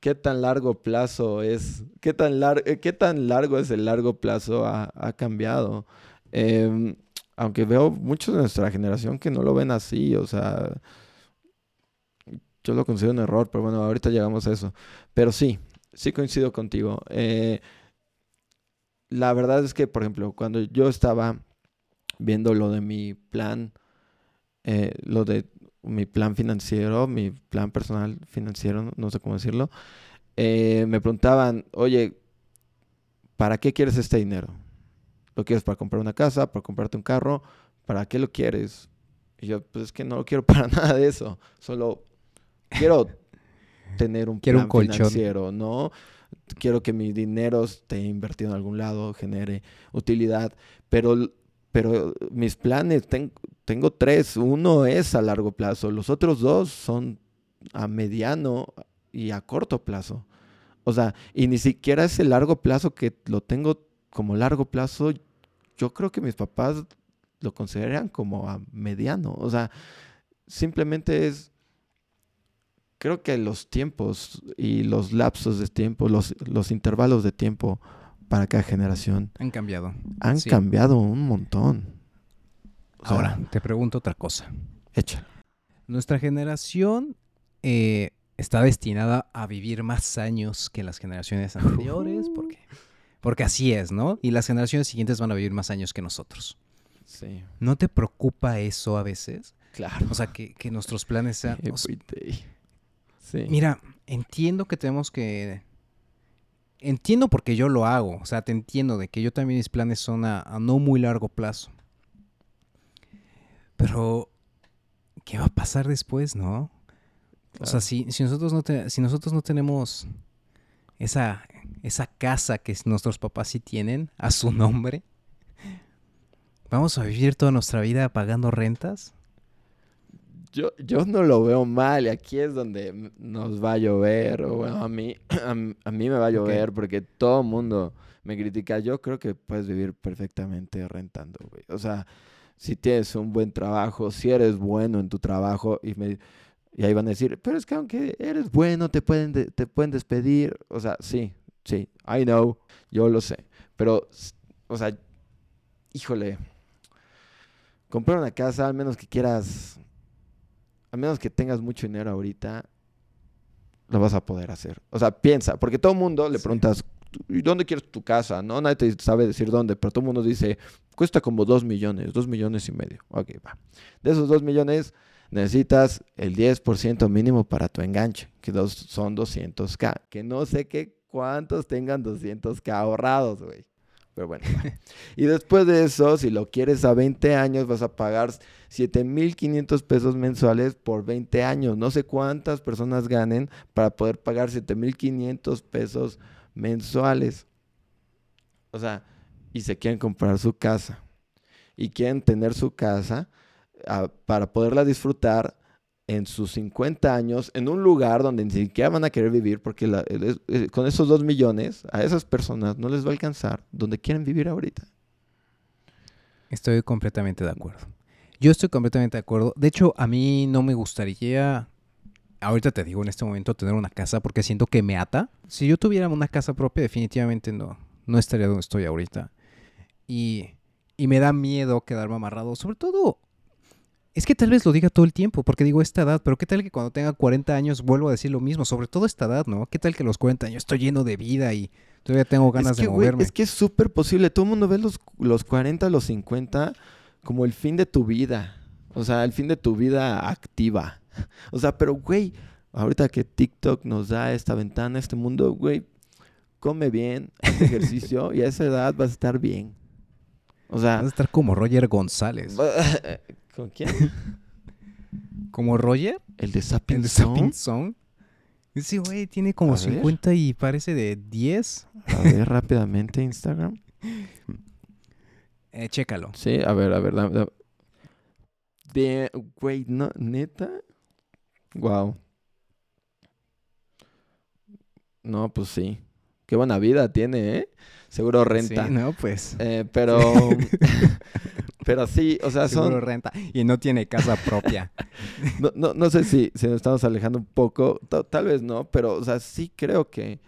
[SPEAKER 1] qué tan largo plazo es, qué tan, eh, qué tan largo es el largo plazo ha, cambiado. Em, aunque veo muchos de nuestra generación que no lo ven así, o sea, yo lo considero un error, pero bueno, ahorita llegamos a eso. Pero sí, sí coincido contigo. Eh, la verdad es que, por ejemplo, cuando yo estaba viendo lo de mi plan eh, lo de mi plan financiero, mi plan personal financiero, no sé cómo decirlo, eh, me preguntaban, oye, ¿para qué quieres este dinero? ¿Lo quieres para comprar una casa, para comprarte un carro? ¿Para qué lo quieres? Y yo, pues es que no lo quiero para nada de eso. Solo quiero tener un
[SPEAKER 2] Quiero
[SPEAKER 1] plan
[SPEAKER 2] un colchón.
[SPEAKER 1] financiero, ¿no? Quiero que mi dinero esté invertido en algún lado, genere utilidad. Pero, pero mis planes, ten- tengo tres. Uno es a largo plazo. Los otros dos son a mediano y a corto plazo. O sea, y ni siquiera ese largo plazo que lo tengo como largo plazo, yo creo que mis papás lo consideran como a mediano. O sea, simplemente es, creo que los tiempos y los lapsos de tiempo, los, los intervalos de tiempo para cada generación
[SPEAKER 2] Han cambiado.
[SPEAKER 1] han
[SPEAKER 2] Sí.
[SPEAKER 1] cambiado un montón. O sea,
[SPEAKER 2] Ahora, te pregunto otra cosa.
[SPEAKER 1] échalo.
[SPEAKER 2] Nuestra generación eh, está destinada a vivir más años que las generaciones anteriores, porque, porque así es, ¿no? Y las generaciones siguientes van a vivir más años que nosotros.
[SPEAKER 1] Sí,
[SPEAKER 2] ¿No te preocupa eso a veces?
[SPEAKER 1] claro.
[SPEAKER 2] O sea, que, que nuestros planes sean...
[SPEAKER 1] Sí.
[SPEAKER 2] mira, entiendo que tenemos que... Entiendo porque yo lo hago. O sea, te entiendo de que yo también mis planes son a, a no muy largo plazo. Pero, ¿qué va a pasar después, no? O sea, si, si nosotros no te- si nosotros no tenemos esa, esa casa que nuestros papás sí tienen a su nombre, ¿vamos a vivir toda nuestra vida pagando rentas?
[SPEAKER 1] Yo, yo no lo veo mal y aquí es donde nos va a llover, o bueno, a mí, a, mí me va a llover porque todo el mundo me critica. Yo creo que puedes vivir perfectamente rentando, güey. O sea, si tienes un buen trabajo, si eres bueno en tu trabajo y, me, y ahí van a decir, pero es que aunque eres bueno, te pueden, de- te pueden despedir. O sea, sí, sí, I know, yo lo sé. Pero, o sea, híjole, comprar una casa, al menos que quieras a menos que tengas mucho dinero ahorita, lo vas a poder hacer. O sea, piensa, porque todo el mundo le
[SPEAKER 2] Sí.
[SPEAKER 1] preguntas, ¿y dónde quieres tu casa? No, nadie te sabe decir dónde, pero todo el mundo dice, cuesta como dos millones, dos millones y medio. Ok, va. De esos dos millones, necesitas el 10% mínimo para tu enganche, que dos, son 200k. Que no sé qué cuántos tengan 200k ahorrados, güey. Pero bueno. y después de eso, si lo quieres a 20 años, vas a pagar 7.500 pesos mensuales por 20 años. No sé cuántas personas ganen para poder pagar 7.500 pesos mensuales. O sea, y se quieren comprar su casa. Y quieren tener su casa ah, para poderla disfrutar en sus 50 años en un lugar donde ni siquiera van a querer vivir porque eh, con esos 2 millones a esas personas no les va a alcanzar donde quieren vivir ahorita.
[SPEAKER 2] Estoy completamente de acuerdo. Yo estoy completamente de acuerdo. De hecho, a mí no me gustaría, ahorita te digo en este momento, tener una casa porque siento que me ata. Si yo tuviera una casa propia, definitivamente no, no estaría donde estoy ahorita. Y, y me da miedo quedarme amarrado. Sobre todo, es que tal vez lo diga todo el tiempo, porque digo esta edad, pero qué tal que cuando tenga 40 años vuelvo a decir lo mismo, sobre todo esta edad, ¿no? ¿Qué tal que a los 40 años estoy lleno de vida y todavía tengo ganas
[SPEAKER 1] es que,
[SPEAKER 2] de moverme?
[SPEAKER 1] es que es súper posible. Todo el mundo ve los, los 40, los 50 como el fin de tu vida. O sea, el fin de tu vida activa. O sea, pero, güey, ahorita que TikTok nos da esta ventana, este mundo, güey, come bien, haz ejercicio y a esa edad vas a estar bien. O sea,
[SPEAKER 2] Vas a estar como Roger González.
[SPEAKER 1] ¿con quién?
[SPEAKER 2] ¿Como Roger?
[SPEAKER 1] El de
[SPEAKER 2] ¿El
[SPEAKER 1] Sapping
[SPEAKER 2] de
[SPEAKER 1] Zone.
[SPEAKER 2] Sapping Zone? Ese güey tiene como
[SPEAKER 1] A ver.
[SPEAKER 2] 50 y parece de 10.
[SPEAKER 1] A ver rápidamente Instagram.
[SPEAKER 2] Eh, chécalo.
[SPEAKER 1] Sí, a ver, a ver. dame. De, güey, no, neta. Wow. No, pues sí. Qué buena vida tiene, ¿eh? Seguro renta.
[SPEAKER 2] Sí, no, pues.
[SPEAKER 1] Eh, pero. pero sí, o sea,
[SPEAKER 2] Seguro
[SPEAKER 1] son.
[SPEAKER 2] renta. Y no tiene casa propia.
[SPEAKER 1] No, no, no sé si, si nos estamos alejando un poco. ta- Tal vez no, pero, o sea, sí creo que.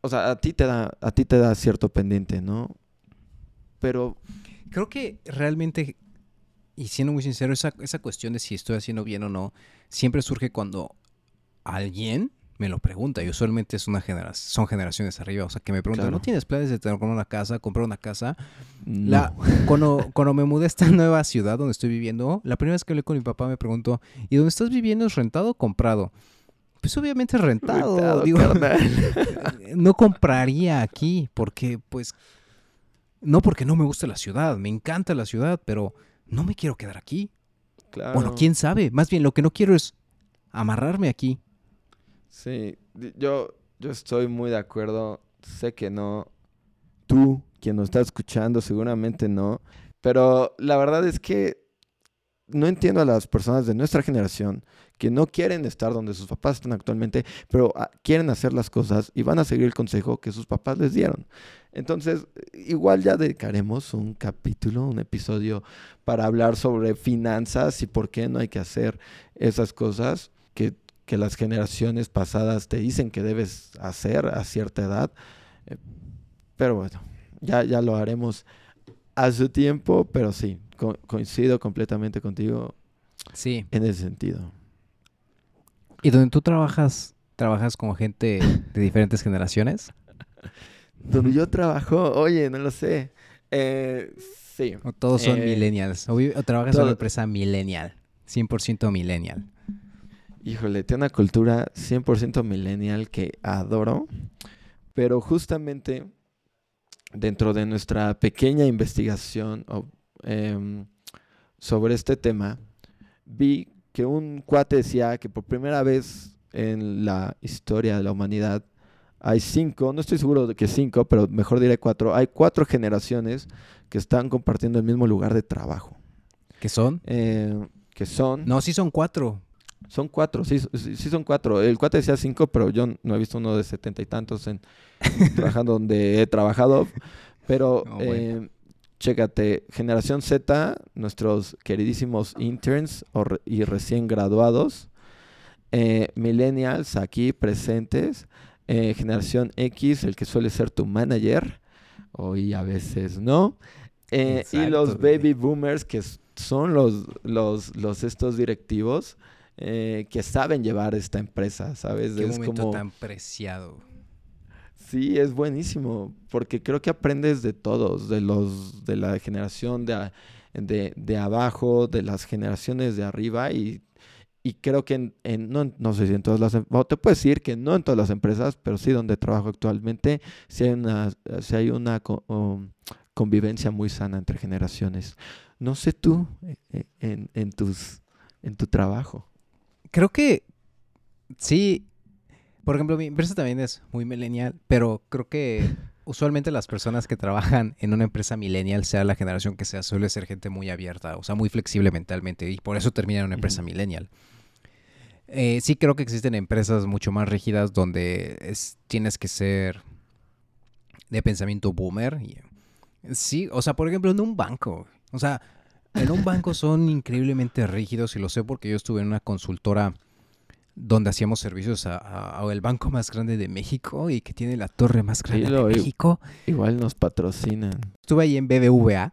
[SPEAKER 1] O sea, a ti te da, a ti te da cierto pendiente, ¿no? Pero
[SPEAKER 2] Creo que realmente, y siendo muy sincero, esa, esa cuestión de si estoy haciendo bien o no, siempre surge cuando alguien me lo pregunta y usualmente es una generación, son generaciones arriba, o sea, que me preguntan,
[SPEAKER 1] Claro.
[SPEAKER 2] ¿no tienes planes de tener una casa, comprar una casa?
[SPEAKER 1] No.
[SPEAKER 2] La, cuando, cuando me mudé a esta nueva ciudad donde estoy viviendo, la primera vez que hablé con mi papá me preguntó, ¿y dónde estás viviendo es rentado o comprado? Pues obviamente es rentado,
[SPEAKER 1] Rentado,
[SPEAKER 2] digo, no compraría aquí porque pues no porque no me guste la ciudad, me encanta la ciudad, pero no me quiero quedar aquí.
[SPEAKER 1] Claro.
[SPEAKER 2] Bueno, quién sabe, más bien lo que no quiero es amarrarme aquí.
[SPEAKER 1] Sí, yo, yo estoy muy de acuerdo. Sé que no. Tú, quien nos está escuchando, seguramente no. Pero la verdad es que no entiendo a las personas de nuestra generación que no quieren estar donde sus papás están actualmente, pero ah, quieren hacer las cosas y van a seguir el consejo que sus papás les dieron. Entonces, igual ya dedicaremos un capítulo, un episodio para hablar sobre finanzas y por qué no hay que hacer esas cosas que, que las generaciones pasadas te dicen que debes hacer a cierta edad. Eh, Pero bueno, ya, ya lo haremos a su tiempo, pero sí, co- coincido completamente contigo
[SPEAKER 2] Sí.
[SPEAKER 1] en ese sentido.
[SPEAKER 2] ¿Y donde tú trabajas, trabajas con gente de diferentes generaciones?
[SPEAKER 1] Donde yo trabajo, oye, no lo sé. Eh, sí.
[SPEAKER 2] ¿O todos son
[SPEAKER 1] Eh,
[SPEAKER 2] millennials? ¿O, o trabajas en una empresa millennial? 100% millennial.
[SPEAKER 1] Híjole, tiene una cultura 100% millennial que adoro, pero justamente dentro de nuestra pequeña investigación em, sobre este tema, vi que un cuate decía que por primera vez en la historia de la humanidad hay cinco, no estoy seguro de que cinco, pero mejor diré cuatro, hay cuatro generaciones que están compartiendo el mismo lugar de trabajo,
[SPEAKER 2] ¿Qué son?
[SPEAKER 1] eh, que son...
[SPEAKER 2] No, sí son cuatro.
[SPEAKER 1] Son cuatro, sí, sí, son cuatro. El cuate decía cinco, pero yo no he visto uno de setenta y tantos en trabajando donde he trabajado. Pero
[SPEAKER 2] No, bueno.
[SPEAKER 1] eh, chécate, generación Z, nuestros queridísimos interns y recién graduados, eh, millennials aquí presentes, eh, generación X, el que suele ser tu manager, o y a veces no, y los baby boomers que son los, los, los estos directivos eh, que saben llevar esta empresa, ¿sabes?
[SPEAKER 2] Qué
[SPEAKER 1] es
[SPEAKER 2] momento
[SPEAKER 1] como...
[SPEAKER 2] tan preciado.
[SPEAKER 1] Sí, es buenísimo, porque creo que aprendes de todos, de los de la generación de, a- de, de abajo, de las generaciones de arriba y, y creo que en, en- no, no sé si en todas las, em- bueno, te puedo decir que no en todas las empresas, pero sí donde trabajo actualmente, sí hay una, sí hay una um, convivencia muy sana entre generaciones. No sé tú eh, eh, en, en tus, en tu trabajo.
[SPEAKER 2] Creo que sí. Por ejemplo, mi empresa también es muy millennial, pero creo que usualmente las personas que trabajan en una empresa millennial, sea la generación que sea, suele ser gente muy abierta, o sea, muy flexible mentalmente, y por eso termina en una empresa millennial. Eh, sí creo que existen empresas mucho más rígidas donde es- tienes que ser de pensamiento boomer. y- sí, o sea, por ejemplo, en un banco. O sea, en un banco son increíblemente rígidos y lo sé porque yo estuve en una consultora donde hacíamos servicios a, a- a el banco más grande de México y que tiene la torre más grande
[SPEAKER 1] lo
[SPEAKER 2] de. México.
[SPEAKER 1] Igual nos patrocinan.
[SPEAKER 2] Estuve ahí en BBVA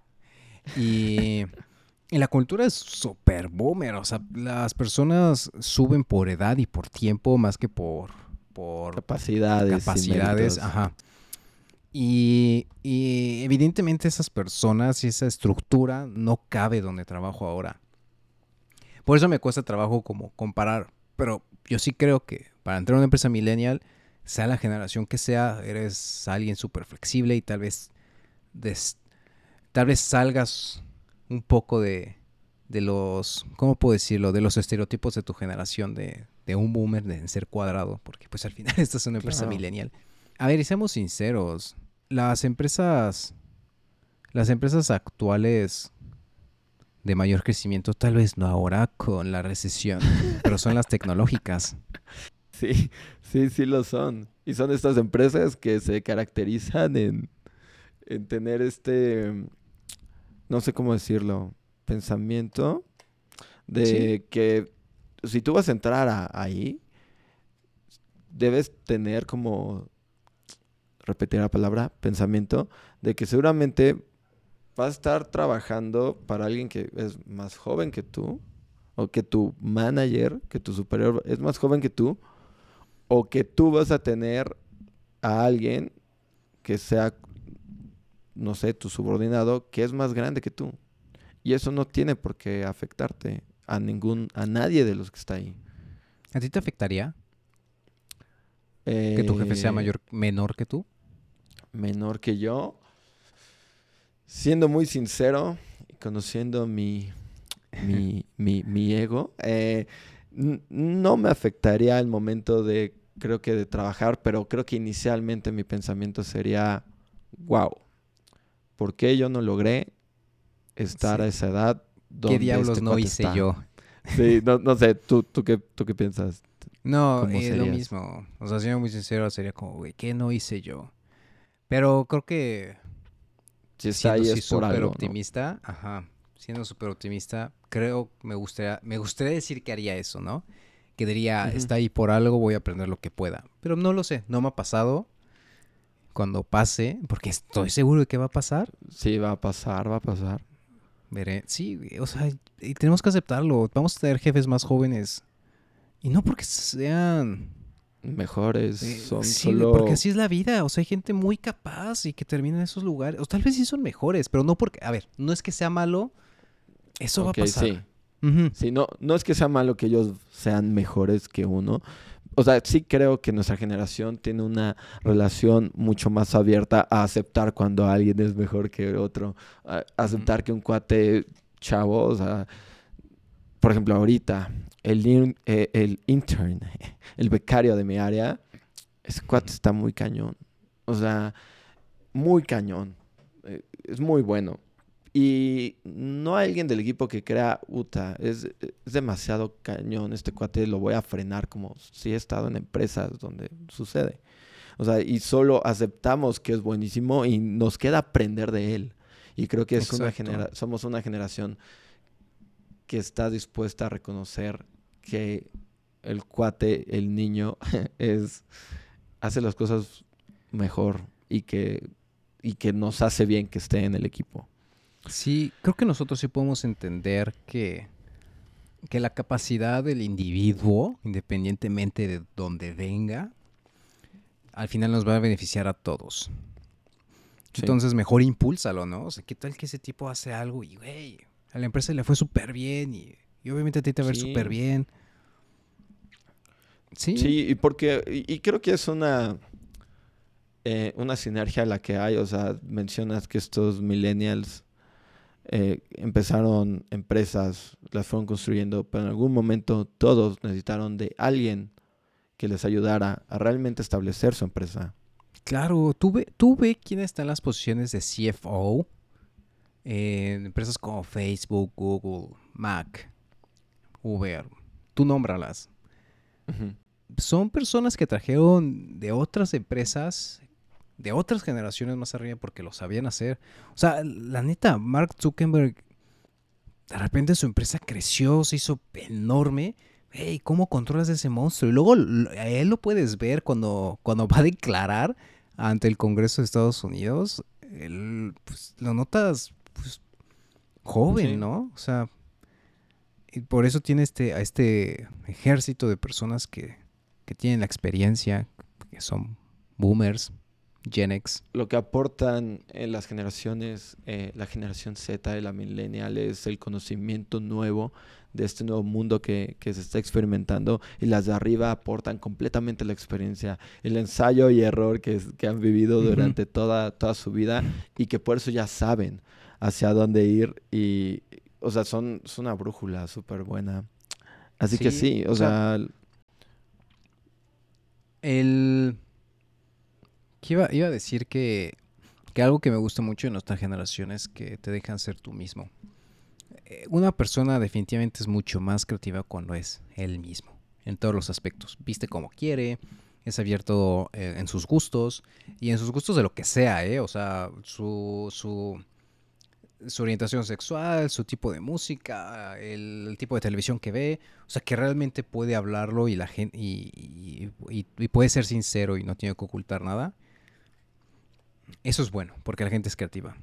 [SPEAKER 2] y, y la cultura es súper boomer. O sea, las personas suben por edad y por tiempo más que por, por
[SPEAKER 1] Capacidades.
[SPEAKER 2] capacidades. Ajá. Y, y evidentemente esas personas y esa estructura no cabe donde trabajo ahora. Por eso me cuesta trabajo como comparar. Pero yo sí creo que para entrar a una empresa millennial, sea la generación que sea, eres alguien súper flexible y tal vez des- tal vez salgas un poco de, de los, ¿cómo puedo decirlo? De los estereotipos de tu generación de, de un boomer, de ser cuadrado, porque pues al final esta es una empresa
[SPEAKER 1] Claro.
[SPEAKER 2] millennial. A ver, y seamos sinceros, las empresas, las empresas actuales de mayor crecimiento, tal vez no ahora con la recesión, pero son las tecnológicas.
[SPEAKER 1] Sí, sí, sí lo son. Y son estas empresas que se caracterizan en, en tener este, no sé cómo decirlo, pensamiento de
[SPEAKER 2] Sí.
[SPEAKER 1] que si tú vas a entrar a- ahí, debes tener como, repetir la palabra, pensamiento, de que seguramente vas a estar trabajando para alguien que es más joven que tú, o que tu manager, que tu superior es más joven que tú, o que tú vas a tener a alguien que sea, no sé, tu subordinado, que es más grande que tú. Y eso no tiene por qué afectarte a ningún, a nadie de los que está ahí.
[SPEAKER 2] ¿A ti te afectaría que tu jefe sea
[SPEAKER 1] Eh,
[SPEAKER 2] mayor, menor que tú?
[SPEAKER 1] Menor que yo. Siendo muy sincero y conociendo mi, mi, mi, mi ego, eh, no me afectaría el momento de, creo que de trabajar, pero creo que inicialmente mi pensamiento sería, wow, ¿por qué yo no logré estar
[SPEAKER 2] Sí.
[SPEAKER 1] a esa edad? Donde
[SPEAKER 2] ¿Qué diablos
[SPEAKER 1] este
[SPEAKER 2] no hice
[SPEAKER 1] está?
[SPEAKER 2] yo?
[SPEAKER 1] Sí, no, no sé, ¿tú, tú, qué, ¿tú qué piensas?
[SPEAKER 2] No,
[SPEAKER 1] ¿Cómo
[SPEAKER 2] es lo mismo. O sea, siendo muy sincero, sería como, güey, ¿qué no hice yo? Pero creo que
[SPEAKER 1] Si está
[SPEAKER 2] siendo
[SPEAKER 1] ahí
[SPEAKER 2] sí
[SPEAKER 1] es por algo, ¿no?
[SPEAKER 2] optimista, ajá, siendo súper optimista, creo me gustaría, me gustaría decir que haría eso, ¿no? Que diría, está ahí por algo, voy a aprender lo que pueda. Pero no lo sé, no me ha pasado. Cuando pase, porque estoy seguro de que va a pasar,
[SPEAKER 1] Sí, va a pasar, va a pasar.
[SPEAKER 2] veré. Sí, o sea, y tenemos que aceptarlo. Vamos a tener jefes más jóvenes. Y no porque sean
[SPEAKER 1] Mejores,
[SPEAKER 2] Eh,
[SPEAKER 1] son
[SPEAKER 2] sí,
[SPEAKER 1] solo...
[SPEAKER 2] porque así es la vida. O sea, hay gente muy capaz y que termina en esos lugares. O tal vez sí son mejores, pero no porque. A ver, no es que sea malo. Eso va a pasar.
[SPEAKER 1] sí. Sí, no, no es que sea malo que ellos sean mejores que uno. O sea, sí creo que nuestra generación tiene una relación mucho más abierta a aceptar cuando alguien es mejor que otro. A aceptar que un cuate chavo, o sea, por ejemplo, ahorita, el, in- eh, el intern, el becario de mi área, ese cuate está muy cañón. O sea, muy cañón. Eh, Es muy bueno. Y no hay alguien del equipo que crea, Uta, es, es demasiado cañón este cuate, lo voy a frenar como si he estado en empresas donde sucede. O sea, y solo aceptamos que es buenísimo y nos queda aprender de él. Y creo que es una genera somos una generación que está dispuesta a reconocer que el cuate, el niño, es hace las cosas mejor y que, y que nos hace bien que esté en el equipo.
[SPEAKER 2] Sí, creo que nosotros sí podemos entender que, que la capacidad del individuo, independientemente de donde venga, al final nos va a beneficiar a todos.
[SPEAKER 1] Sí.
[SPEAKER 2] Entonces, mejor impúlsalo, ¿no? O sea, ¿qué tal que ese tipo hace algo y, güey, a la empresa le fue súper bien y, y obviamente a ti te va a ver
[SPEAKER 1] Sí.
[SPEAKER 2] súper bien? Sí.
[SPEAKER 1] Sí, y porque, y, y creo que es una, eh, una sinergia la que hay. O sea, mencionas que estos millennials eh, empezaron empresas, las fueron construyendo, pero en algún momento todos necesitaron de alguien que les ayudara a realmente establecer su empresa.
[SPEAKER 2] Claro, tú ve, tú ve quién está en las posiciones de CFO en empresas como Facebook, Google, Mac, Uber. Tú nómbralas. Son personas que trajeron de otras empresas, de otras generaciones más arriba porque lo sabían hacer. O sea, la neta, Mark Zuckerberg, de repente su empresa creció, se hizo enorme. Hey, ¿cómo controlas ese monstruo? Y luego a él lo puedes ver cuando, cuando va a declarar ante el Congreso de Estados Unidos. Él, pues, lo notas pues, joven,
[SPEAKER 1] Sí.
[SPEAKER 2] ¿no? O sea, y por eso tiene este, a este ejército de personas que, que tienen la experiencia, que son boomers, Gen X.
[SPEAKER 1] Lo que aportan en las generaciones, eh, la generación Z y la millennial es el conocimiento nuevo de este nuevo mundo que, que se está experimentando y las de arriba aportan completamente la experiencia, el ensayo y error que, que han vivido durante toda, toda su vida y que por eso ya saben hacia dónde ir y, o sea, son, son una brújula súper buena. Así que
[SPEAKER 2] Sí,
[SPEAKER 1] o
[SPEAKER 2] o sea,
[SPEAKER 1] sea,
[SPEAKER 2] El... que iba, iba a decir que, que algo que me gusta mucho en nuestra generación es que te dejan ser tú mismo. Eh, Una persona definitivamente es mucho más creativa cuando es él mismo, en todos los aspectos. Viste como quiere, es abierto eh, en sus gustos y en sus gustos de lo que sea, ¿eh? O sea, su, su, su orientación sexual, su tipo de música, el, tipo de televisión que ve. O sea, que realmente puede hablarlo y la gente y, puede ser sincero y no tiene que ocultar nada. Eso es bueno, porque la gente es creativa.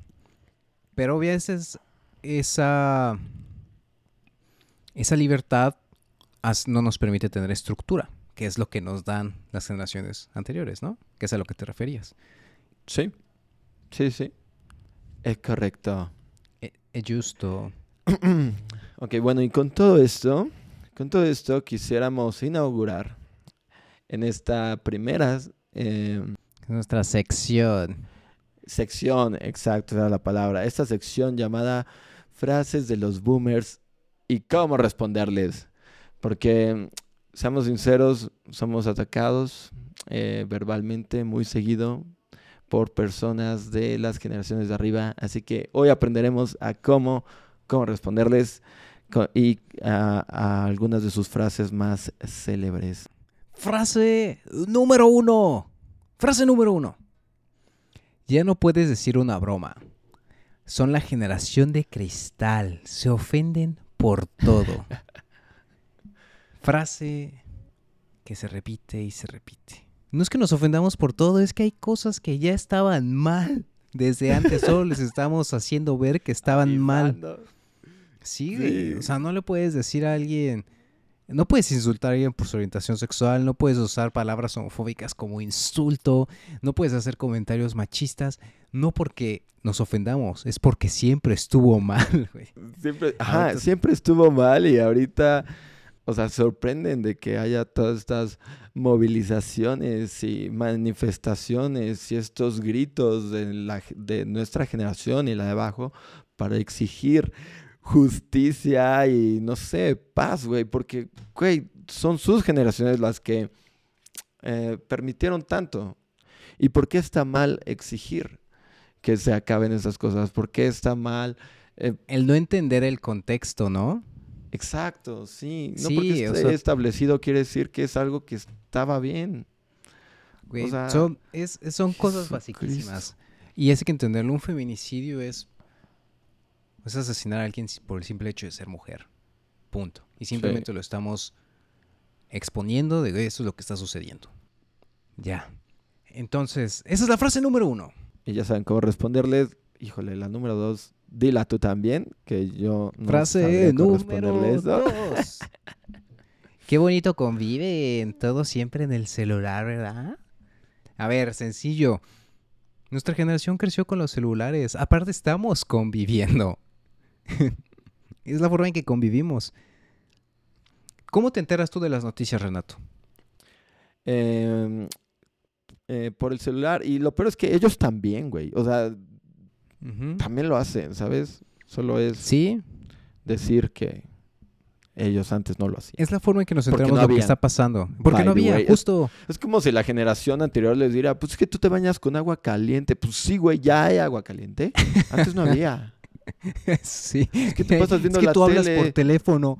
[SPEAKER 2] Pero a veces esa, esa libertad no nos permite tener estructura. que es lo que nos dan las generaciones anteriores, ¿no? Que es a lo que te referías.
[SPEAKER 1] Sí, sí, sí. Es correcto.
[SPEAKER 2] Es justo.
[SPEAKER 1] ok, bueno, y con todo esto, con todo esto quisiéramos inaugurar en esta primera... Eh,
[SPEAKER 2] Nuestra sección.
[SPEAKER 1] Sección, exacto, era la palabra. Esta sección llamada frases de los boomers y cómo responderles. Porque, seamos sinceros, somos atacados eh, verbalmente muy seguido por personas de las generaciones de arriba. Así que hoy aprenderemos a cómo, cómo responderles y a, algunas de sus frases más célebres.
[SPEAKER 2] Frase número uno. Frase número uno. Ya no puedes decir una broma. Son la generación de cristal. Se ofenden por todo. Frase que se repite y se repite. No es que nos ofendamos por todo, es que hay cosas que ya estaban mal desde antes. Solo les estamos haciendo ver que estaban mal. Sí, o sea, no le puedes decir a alguien, no puedes insultar a alguien por su orientación sexual, no puedes usar palabras homofóbicas como insulto, no puedes hacer comentarios machistas, no porque nos ofendamos, es porque siempre estuvo mal, güey.
[SPEAKER 1] Siempre, ajá, siempre estuvo mal y ahorita o sea, sorprenden de que haya todas estas movilizaciones y manifestaciones y estos gritos de, la, de nuestra generación y la de abajo para exigir justicia y, no sé, paz, güey, porque, güey, son sus generaciones las que eh, permitieron tanto. ¿Y por qué está mal exigir que se acaben esas cosas? ¿Por qué está mal?
[SPEAKER 2] Eh, el no entender el contexto, ¿no?
[SPEAKER 1] Exacto, sí. No porque esté establecido quiere decir que es algo que estaba bien.
[SPEAKER 2] son, son cosas basiquísimas. Y es que entenderlo, un feminicidio es, es asesinar a alguien por el simple hecho de ser mujer. Punto. Y simplemente lo estamos exponiendo de eso es lo que está sucediendo. Ya. Entonces, esa es la frase número uno.
[SPEAKER 1] Y ya saben cómo responderles. Híjole, la número dos dila tú también, que yo
[SPEAKER 2] no Frase número dos. Qué bonito conviven todos siempre en el celular, ¿verdad? A ver, sencillo. Nuestra generación creció con los celulares. Aparte estamos conviviendo. es la forma en que convivimos. ¿Cómo te enteras tú de las noticias, Renato?
[SPEAKER 1] Em, eh, por el celular. Y lo peor es que ellos también, güey. O sea, también lo hacen, ¿sabes? Solo es
[SPEAKER 2] ¿Sí?
[SPEAKER 1] decir que ellos antes no lo hacían.
[SPEAKER 2] Es la forma en que nos enteramos de lo que está pasando. Porque no había, justo.
[SPEAKER 1] Es, como si la generación anterior les diera, pues es que tú te bañas con agua caliente. Pues sí, güey, ya hay agua caliente. Antes no había.
[SPEAKER 2] sí. Es que tú pasas viendo es que tú hablas por teléfono.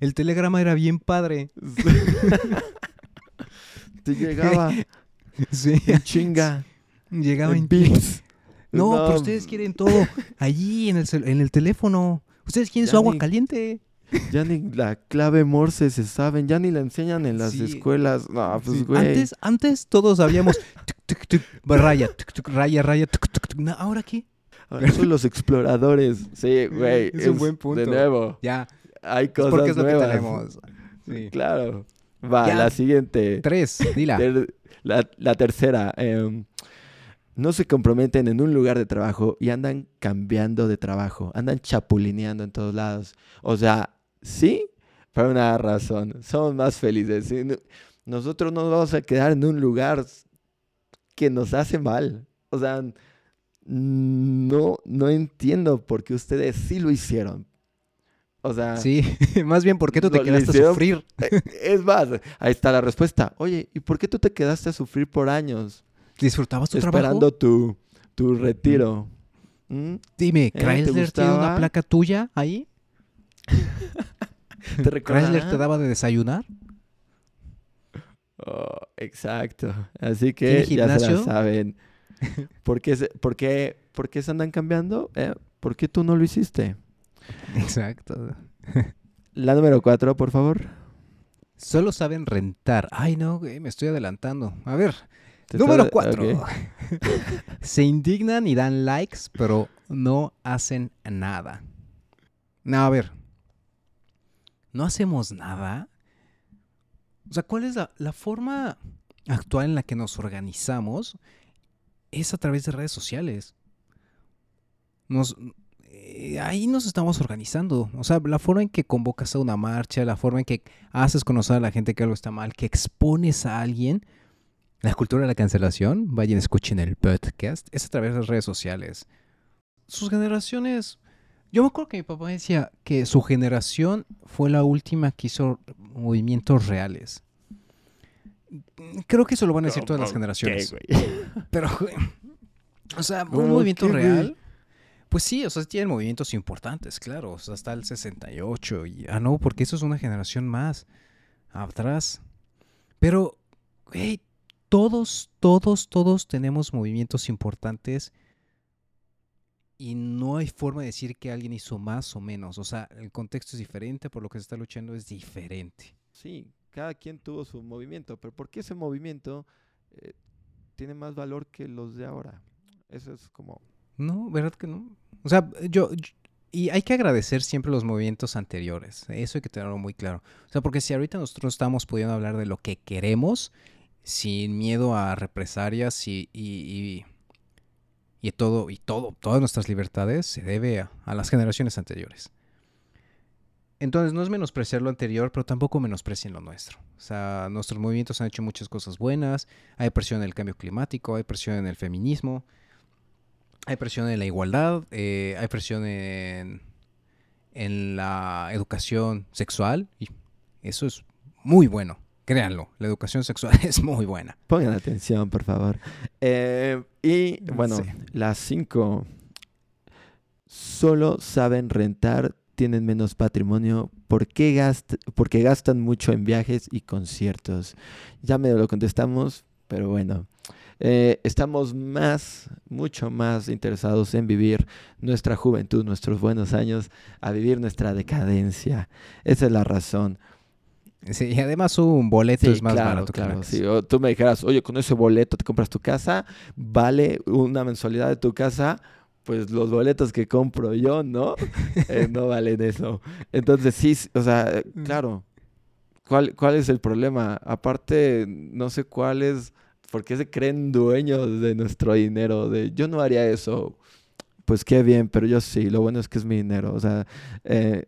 [SPEAKER 2] El telegrama era bien padre.
[SPEAKER 1] te llegaba. Sí. En chinga.
[SPEAKER 2] Llegaba en, en no, pero ustedes quieren todo allí en el, en el teléfono. Ustedes quieren su agua caliente.
[SPEAKER 1] Ya ni la clave Morse se saben, ya ni la enseñan en las escuelas. No, pues güey.
[SPEAKER 2] Antes, antes todos sabíamos raya, raya, raya, ahora qué?
[SPEAKER 1] Ahora son los exploradores. Sí, güey.
[SPEAKER 2] Es, un buen punto.
[SPEAKER 1] De nuevo.
[SPEAKER 2] Ya.
[SPEAKER 1] Hay cosas porque es lo nuevas. que tenemos. Sí. Claro. Va, la siguiente.
[SPEAKER 2] Tres, dila.
[SPEAKER 1] La, la tercera. Eh, no se comprometen en un lugar de trabajo y andan cambiando de trabajo, andan chapulineando en todos lados. O sea, sí, por una razón, somos más felices. Nosotros no nos vamos a quedar en un lugar que nos hace mal. O sea, no, no entiendo por qué ustedes sí lo hicieron. O sea,
[SPEAKER 2] sí, más bien por qué tú te quedaste a sufrir.
[SPEAKER 1] Eh, es más, ahí está la respuesta. Oye, ¿y por qué tú te quedaste a sufrir por años?
[SPEAKER 2] ¿Disfrutabas tu
[SPEAKER 1] trabajo? Esperando tu, tu retiro.
[SPEAKER 2] ¿Mm? Dime, ¿Eh? ¿Chrysler tiene una placa tuya ahí? ¿Te ¿Chrysler te daba de desayunar?
[SPEAKER 1] Oh, exacto. Así que ya se la saben. ¿Por qué, se, por, qué, ¿Por qué se andan cambiando? ¿Eh? ¿Por qué tú no lo hiciste?
[SPEAKER 2] Exacto.
[SPEAKER 1] La número cuatro, por favor.
[SPEAKER 2] Solo saben rentar. Ay, no, me estoy adelantando. A ver, Número 4. Se indignan y dan likes, pero no hacen nada. No, a ver. ¿No hacemos nada? O sea, ¿cuál es la, la forma actual en la que nos organizamos? Es a través de redes sociales. Nos, eh, ahí nos estamos organizando. O sea, la forma en que convocas a una marcha, la forma en que haces conocer a la gente que algo está mal, que expones a alguien. La cultura de la cancelación, vayan, escuchen el podcast, es a través de las redes sociales. Sus generaciones. Yo me acuerdo que mi papá decía que su generación fue la última que hizo movimientos reales. Creo que eso lo van a decir todas las generaciones. Pero, o sea, un movimiento real. Pues sí, o sea, tienen movimientos importantes, claro. O sea, hasta el 68. Y, ah, no, porque eso es una generación más atrás. Pero, hey, todos, todos, todos tenemos movimientos importantes. Y no hay forma de decir que alguien hizo más o menos. O sea, el contexto es diferente, por lo que se está luchando es diferente.
[SPEAKER 1] Sí, cada quien tuvo su movimiento, pero ¿por qué ese movimiento eh, tiene más valor que los de ahora? Eso es como
[SPEAKER 2] no, ¿verdad que no? O sea, yo, y hay que agradecer siempre los movimientos anteriores. Eso hay que tenerlo muy claro. O sea, porque si ahorita nosotros estamos pudiendo hablar de lo que queremos, sin miedo a represalias y, y, y, todo, y todo, todas nuestras libertades, se debe a, a, las generaciones anteriores. Entonces, no es menospreciar lo anterior, pero tampoco menosprecien lo nuestro. O sea, nuestros movimientos han hecho muchas cosas buenas. Hay presión en el cambio climático, hay presión en el feminismo hay presión en la igualdad, eh, hay presión en, en la educación sexual y eso es muy bueno. Créanlo, la educación sexual es muy buena.
[SPEAKER 1] Pongan atención, por favor. Eh, y bueno, las cinco solo saben rentar, tienen menos patrimonio, ¿por qué porque gastan mucho en viajes y conciertos? Ya me lo contestamos, pero bueno. Eh, estamos más, mucho más interesados en vivir nuestra juventud, nuestros buenos años, a vivir nuestra decadencia. Esa es la razón.
[SPEAKER 2] Sí, y además un boleto es más barato.
[SPEAKER 1] Claro, sí. O tú me dijeras, oye, con ese boleto te compras tu casa, vale una mensualidad de tu casa, pues los boletos que compro yo, ¿no? Eh, no valen eso. Entonces sí, o sea, mm. claro. ¿Cuál, ¿Cuál es el problema? Aparte, no sé cuál es ¿Por qué se creen dueños de nuestro dinero? De yo no haría eso. Pues qué bien, pero yo sí. Lo bueno es que es mi dinero. O sea, eh,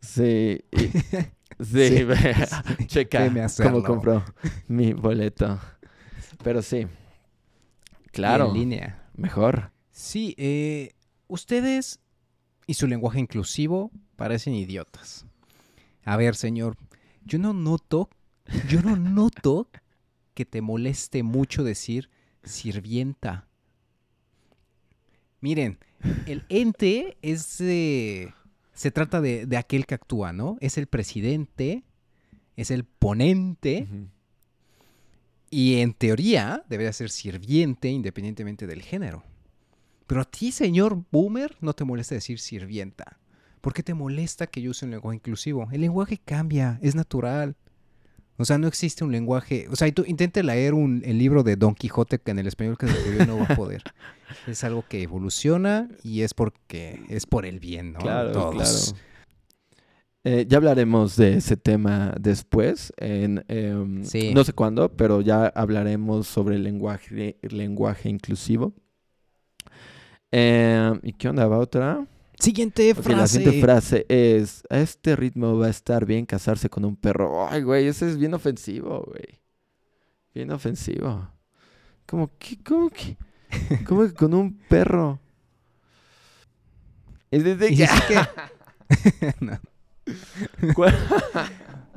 [SPEAKER 1] sí. sí, checa cómo compró mi boleto. Pero sí. Claro.
[SPEAKER 2] en línea.
[SPEAKER 1] Mejor.
[SPEAKER 2] Sí, eh, ustedes y su lenguaje inclusivo parecen idiotas. A ver, señor, yo no noto, yo no noto que te moleste mucho decir sirvienta. Miren, el ente es... se trata de, aquel que actúa, ¿no? Es el presidente, es el ponente. Y en teoría debería ser sirviente independientemente del género. Pero a ti, señor boomer, no te molesta decir sirvienta. ¿Por qué te molesta que yo use un lenguaje inclusivo? El lenguaje cambia, es natural. O sea, no existe un lenguaje. O sea, tú intente leer un, el libro de Don Quijote que en el español que se escribió no va a poder. es algo que evoluciona y es porque es por el bien, ¿no?
[SPEAKER 1] Claro, claro. Eh, ya hablaremos de ese tema después, en, em, no sé cuándo, pero ya hablaremos sobre el lenguaje, lenguaje inclusivo. Em, ¿Y qué onda va otra?
[SPEAKER 2] Siguiente frase.
[SPEAKER 1] la siguiente frase es, a este ritmo va a estar bien casarse con un perro. Ay, güey, ese es bien ofensivo, güey. Bien ofensivo. Como que, como que, como que con un perro. Es desde que...
[SPEAKER 2] no.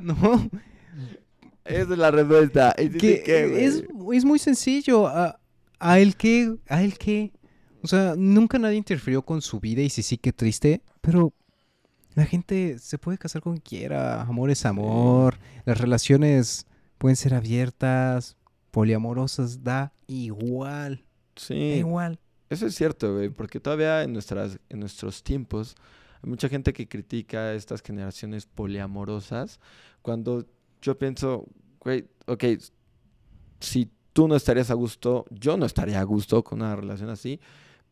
[SPEAKER 2] no.
[SPEAKER 1] Esa es la respuesta. Es,
[SPEAKER 2] que, es, es, muy sencillo. ¿A, a el qué? ¿A el qué? O sea, nunca nadie interfirió con su vida y sí, sí, qué triste, pero la gente se puede casar con quien quiera, amor es amor, las relaciones pueden ser abiertas, poliamorosas, da igual.
[SPEAKER 1] Sí.
[SPEAKER 2] Da igual.
[SPEAKER 1] Eso es cierto, güey, porque todavía en, nuestras, en nuestros tiempos hay mucha gente que critica estas generaciones poliamorosas cuando yo pienso, güey, ok, si tú no estarías a gusto, yo no estaría a gusto con una relación así,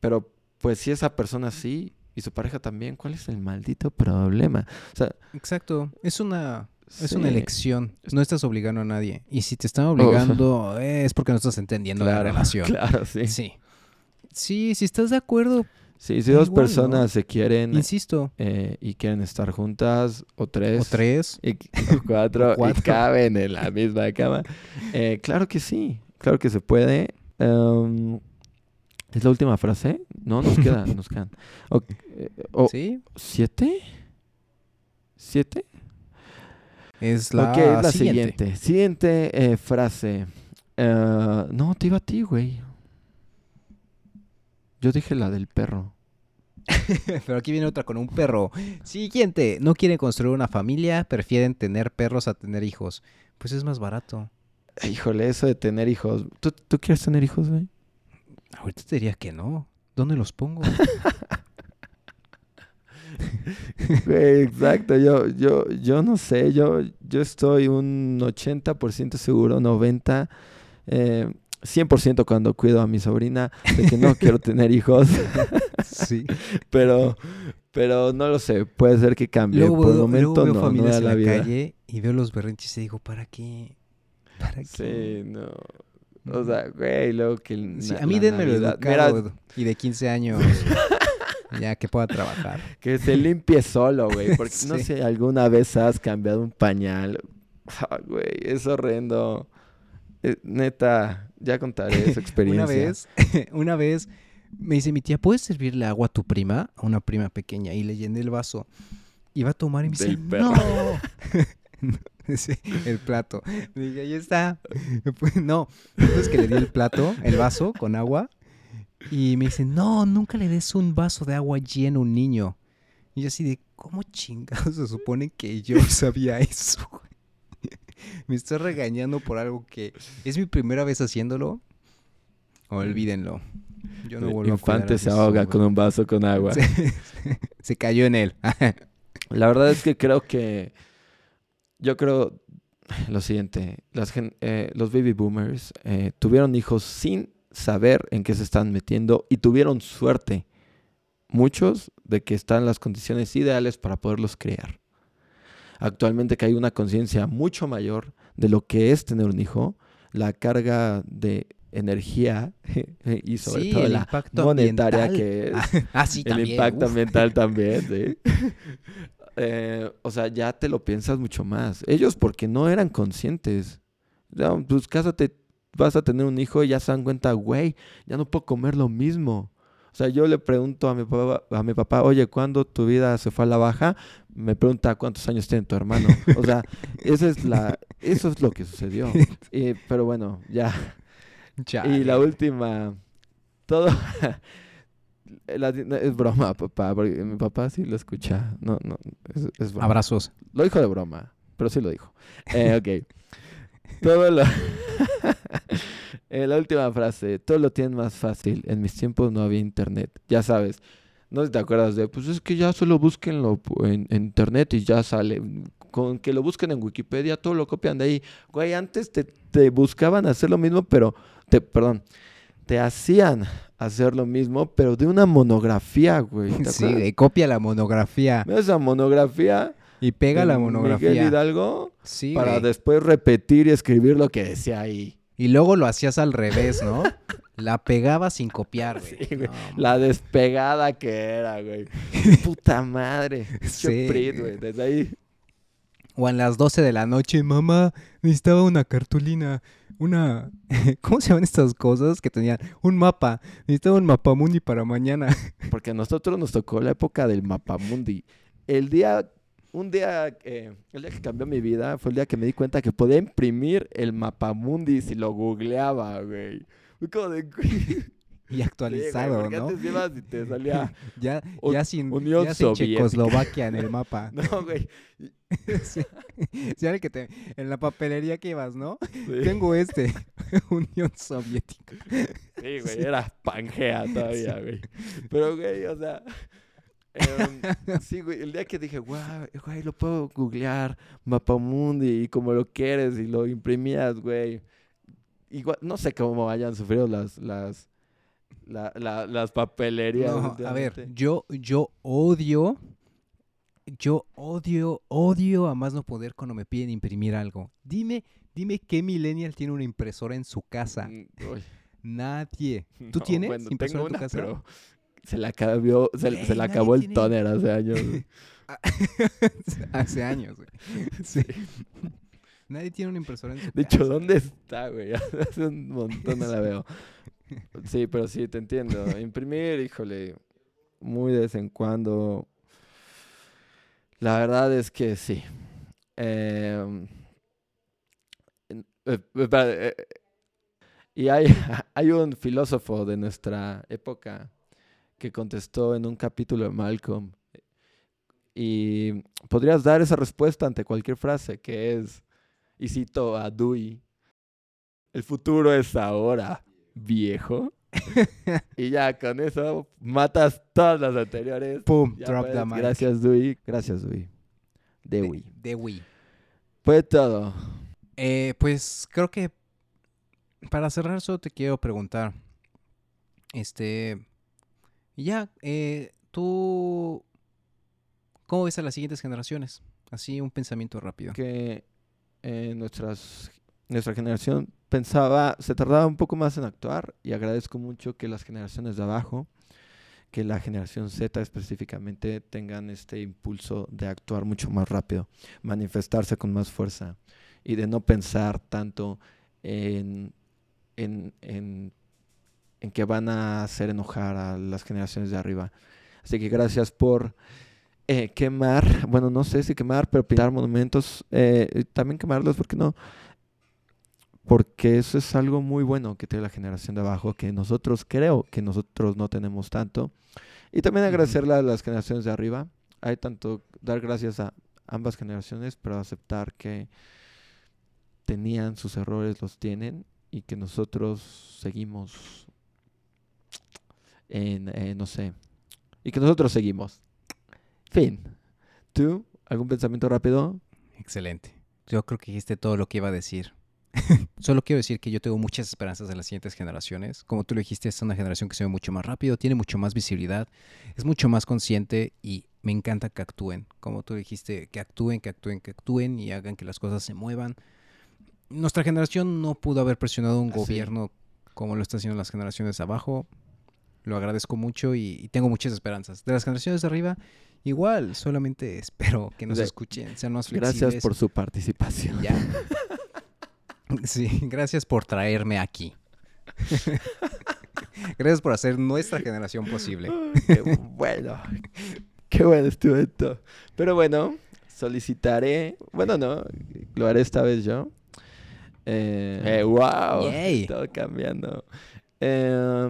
[SPEAKER 1] pero pues si esa persona sí y su pareja también, ¿cuál es el maldito problema? O sea,
[SPEAKER 2] Exacto, es una Es una elección. No estás obligando a nadie. Y si te están obligando, eh, es porque no estás entendiendo la
[SPEAKER 1] Claro,
[SPEAKER 2] relación.
[SPEAKER 1] Claro, sí.
[SPEAKER 2] Sí. Sí, si estás de acuerdo,
[SPEAKER 1] Sí, si dos
[SPEAKER 2] Igual, ¿no?
[SPEAKER 1] personas se quieren
[SPEAKER 2] insisto.
[SPEAKER 1] eh, y quieren estar juntas, o tres,
[SPEAKER 2] O tres.
[SPEAKER 1] y o cuatro,
[SPEAKER 2] O cuatro.
[SPEAKER 1] y caben en la misma cama, eh, claro que sí, claro que se puede. Em, ¿Es la última frase? No, nos queda, nos quedan. Eh,
[SPEAKER 2] ¿Sí?
[SPEAKER 1] ¿Siete? ¿Siete?
[SPEAKER 2] Es la,
[SPEAKER 1] ok, es la
[SPEAKER 2] siguiente.
[SPEAKER 1] siguiente. Siguiente eh, frase. Eh, no, te iba a ti, güey. Yo dije la del perro.
[SPEAKER 2] Pero aquí viene otra con un perro. Siguiente. No quieren construir una familia, prefieren tener perros a tener hijos. Pues es más barato.
[SPEAKER 1] Híjole, eso de tener hijos. ¿Tú, tú quieres tener hijos, güey?
[SPEAKER 2] Ahorita te diría que no. ¿Dónde los pongo?
[SPEAKER 1] Exacto. Yo, yo, yo no sé. Yo, yo estoy un 80% seguro, 90%, eh, 100% cuando cuido a mi sobrina de que no quiero tener hijos.
[SPEAKER 2] sí.
[SPEAKER 1] Pero, pero no lo sé. Puede ser que cambie.
[SPEAKER 2] Luego,
[SPEAKER 1] Por el
[SPEAKER 2] veo- luego
[SPEAKER 1] momento
[SPEAKER 2] veo
[SPEAKER 1] no, no da
[SPEAKER 2] en
[SPEAKER 1] la vida.
[SPEAKER 2] calle y veo los berrinches y digo, ¿para qué? ¿Para qué?
[SPEAKER 1] Sí, no. O sea, güey, luego que...
[SPEAKER 2] Sí,
[SPEAKER 1] na-
[SPEAKER 2] a mí
[SPEAKER 1] Navidad-
[SPEAKER 2] educado y de 15 años ya que pueda trabajar.
[SPEAKER 1] que se limpie solo, güey. Porque no sé alguna vez has cambiado un pañal. Ah, Güey, es horrendo. Eh, neta, ya contaré esa experiencia.
[SPEAKER 2] Una vez, una vez me dice mi tía, ¿puedes servirle agua a tu prima? A una prima pequeña. Y le llené el vaso. Iba a tomar y me dice,
[SPEAKER 1] perro.
[SPEAKER 2] ¡No! Sí, el plato. Le dije, ahí está. Pues, no. Entonces que le di el plato, el vaso con agua. Y me dice, no, nunca le des un vaso de agua lleno a un niño. Y yo así de, ¿cómo chingados se supone que yo sabía eso? Me estoy regañando por algo que es mi primera vez haciéndolo. Olvídenlo. Yo no
[SPEAKER 1] El
[SPEAKER 2] vuelvo a cuidar
[SPEAKER 1] infante
[SPEAKER 2] a
[SPEAKER 1] se ahoga con un vaso con agua.
[SPEAKER 2] Se, se cayó en él.
[SPEAKER 1] La verdad es que creo que... Yo creo lo siguiente. Las gen- eh, los baby boomers eh, tuvieron hijos sin saber en qué se están metiendo y tuvieron suerte. Muchos de que están las condiciones ideales para poderlos criar. Actualmente que hay una conciencia mucho mayor de lo que es tener un hijo, la carga de energía y sobre
[SPEAKER 2] Sí,
[SPEAKER 1] todo la
[SPEAKER 2] impacto
[SPEAKER 1] monetaria
[SPEAKER 2] ambiental.
[SPEAKER 1] que es
[SPEAKER 2] Ah, sí,
[SPEAKER 1] el
[SPEAKER 2] también.
[SPEAKER 1] impacto
[SPEAKER 2] uf.
[SPEAKER 1] ambiental también, sí. Eh, o sea, ya te lo piensas mucho más. Ellos porque no eran conscientes. Ya, pues cásate, vas a tener un hijo y ya se dan cuenta, güey, ya no puedo comer lo mismo. O sea, yo le pregunto a mi papá, a mi papá, oye, ¿cuándo tu vida se fue a la baja? Me pregunta cuántos años tiene tu hermano. O sea, esa es la, eso es lo que sucedió. Y- pero bueno, ya. Y la
[SPEAKER 2] Chale.
[SPEAKER 1] última, todo la- no, es broma, papá, porque mi papá sí lo escucha. No, no, es, es broma.
[SPEAKER 2] Abrazos.
[SPEAKER 1] Lo dijo de broma, pero sí lo dijo. Eh, ok. Todo lo... Eh, la última frase, todo lo tienen más fácil. En mis tiempos no había internet. Ya sabes, no te acuerdas de, pues es que ya solo búsquenlo en, en internet y ya sale. Con que lo busquen en Wikipedia, todo lo copian de ahí. Güey, antes te, te buscaban hacer lo mismo, pero, te, perdón, te hacían hacer lo mismo, pero de una monografía, güey. ¿Te
[SPEAKER 2] Sí, de copia la monografía
[SPEAKER 1] ¿Ves Esa monografía.
[SPEAKER 2] y pega la
[SPEAKER 1] Miguel
[SPEAKER 2] monografía.
[SPEAKER 1] Hidalgo
[SPEAKER 2] Sí,
[SPEAKER 1] para
[SPEAKER 2] güey.
[SPEAKER 1] después repetir y escribir lo que decía ahí.
[SPEAKER 2] Y luego lo hacías al revés, ¿no? La pegaba sin copiar, güey.
[SPEAKER 1] Sí, güey.
[SPEAKER 2] No,
[SPEAKER 1] La despegada que era, güey. Puta madre.
[SPEAKER 2] Sí.
[SPEAKER 1] Güey. Desde ahí.
[SPEAKER 2] O en las 12 de la noche, mamá, necesitaba una cartulina, una... ¿Cómo se llaman estas cosas que tenían? Un mapa. Necesitaba un mapamundi para mañana.
[SPEAKER 1] Porque a nosotros nos tocó la época del mapamundi. El día, un día, eh, el día que cambió mi vida fue el día que me di cuenta que podía imprimir el mapamundi si lo googleaba, güey. Como de...
[SPEAKER 2] Y
[SPEAKER 1] Sí,
[SPEAKER 2] actualizado,
[SPEAKER 1] güey,
[SPEAKER 2] ¿no?
[SPEAKER 1] antes ibas y te salía...
[SPEAKER 2] Ya, ya sin,
[SPEAKER 1] Unión
[SPEAKER 2] ya sin. Checoslovaquia en el mapa.
[SPEAKER 1] No, güey.
[SPEAKER 2] sí. El que te... En la papelería que ibas, ¿no?
[SPEAKER 1] Sí.
[SPEAKER 2] Tengo este. Unión Soviética.
[SPEAKER 1] Sí, güey, era Pangea todavía, güey. Pero, güey, o sea. em, sí, güey, el día que dije, guau, güey, lo puedo googlear, Mapamundi, y como lo quieres, y lo imprimías, güey. Igual, no sé cómo hayan sufrido las, las, la- la- las papelerías.
[SPEAKER 2] No, a ver, yo, yo odio yo odio, odio a más no poder cuando me piden imprimir algo. Dime, dime qué millennial tiene una impresora en su casa.
[SPEAKER 1] Mm, uy,
[SPEAKER 2] Nadie. ¿Tú
[SPEAKER 1] no,
[SPEAKER 2] tienes
[SPEAKER 1] bueno,
[SPEAKER 2] impresora
[SPEAKER 1] tengo
[SPEAKER 2] en tu
[SPEAKER 1] una,
[SPEAKER 2] casa?
[SPEAKER 1] pero se la acabó, se,
[SPEAKER 2] nadie
[SPEAKER 1] acabó el
[SPEAKER 2] tiene-
[SPEAKER 1] toner hace años.
[SPEAKER 2] Hace años, güey. Sí. Nadie tiene una impresora en su
[SPEAKER 1] De hecho,
[SPEAKER 2] casa.
[SPEAKER 1] ¿dónde está, güey? Hace un montón no la veo. Sí, pero sí, te entiendo. Imprimir, híjole, muy de vez en cuando. La verdad es que sí. Em, eh, eh, eh, y hay, hay un filósofo de nuestra época que contestó en un capítulo de Malcolm. Y podrías dar esa respuesta ante cualquier frase, que es, y cito a Dewey, el futuro es ahora, viejo. y ya con eso matas todas las anteriores.
[SPEAKER 2] Pum,
[SPEAKER 1] Ya
[SPEAKER 2] drop
[SPEAKER 1] puedes.
[SPEAKER 2] the mic.
[SPEAKER 1] Gracias, Dewey. Gracias, Dewey.
[SPEAKER 2] De-
[SPEAKER 1] Dewey.
[SPEAKER 2] Dewey.
[SPEAKER 1] Fue todo.
[SPEAKER 2] Eh, pues creo que para cerrar solo te quiero preguntar, este, ya, eh, tú, ¿cómo ves a las siguientes generaciones? Así un pensamiento rápido.
[SPEAKER 1] que eh, nuestras, nuestra generación pensaba, se tardaba un poco más en actuar y agradezco mucho que las generaciones de abajo, que la generación Z específicamente, tengan este impulso de actuar mucho más rápido, manifestarse con más fuerza y de no pensar tanto en, en, en, en que van a hacer enojar a las generaciones de arriba. Así que gracias por eh, quemar, bueno, no sé si quemar, pero pintar monumentos, eh, también quemarlos, ¿por qué no? Porque eso es algo muy bueno que tiene la generación de abajo, que nosotros creo que nosotros no tenemos tanto. Y también agradecerle a las generaciones de arriba. Hay tanto, dar gracias a ambas generaciones, pero aceptar que tenían sus errores, los tienen, y que nosotros seguimos en, eh, no sé, y que nosotros seguimos. Fin. ¿Tú? ¿Algún pensamiento rápido?
[SPEAKER 2] Excelente. Yo creo que dijiste todo lo que iba a decir. Solo quiero decir que yo tengo muchas esperanzas en las siguientes generaciones. Como tú lo dijiste, es una generación que se ve mucho más rápido, tiene mucho más visibilidad, es mucho más consciente y me encanta que actúen. Como tú dijiste, que actúen, que actúen, que actúen y hagan que las cosas se muevan. Nuestra generación no pudo haber presionado un gobierno como lo están haciendo las generaciones de abajo. Lo agradezco mucho y, y tengo muchas esperanzas. De las generaciones de arriba, igual, solamente espero que nos
[SPEAKER 1] De-
[SPEAKER 2] escuchen, sean más flexibles.
[SPEAKER 1] Gracias por su participación.
[SPEAKER 2] Ya. Sí, gracias por traerme aquí. gracias por hacer nuestra generación posible.
[SPEAKER 1] Qué bueno. Qué bueno estuvo esto. Pero bueno, solicitaré. Bueno, no. Lo haré esta vez yo. Eh, wow.
[SPEAKER 2] Yay.
[SPEAKER 1] Todo cambiando. Eh,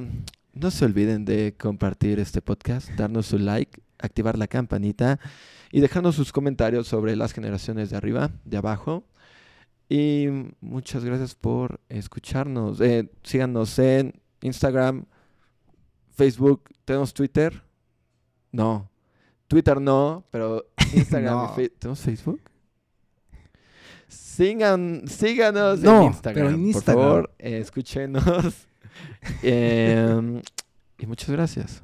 [SPEAKER 1] no se olviden de compartir este podcast, darnos su like, activar la campanita y dejarnos sus comentarios sobre las generaciones de arriba, de abajo. Y muchas gracias por escucharnos. Eh, síganos en Instagram, Facebook. ¿Tenemos Twitter? No. Twitter no, pero Instagram
[SPEAKER 2] No.
[SPEAKER 1] y ¿Tenemos Facebook? Sigan, síganos
[SPEAKER 2] No,
[SPEAKER 1] en Instagram.
[SPEAKER 2] pero en
[SPEAKER 1] Por
[SPEAKER 2] Instagram.
[SPEAKER 1] favor, eh, escúchenos. Em, y muchas gracias.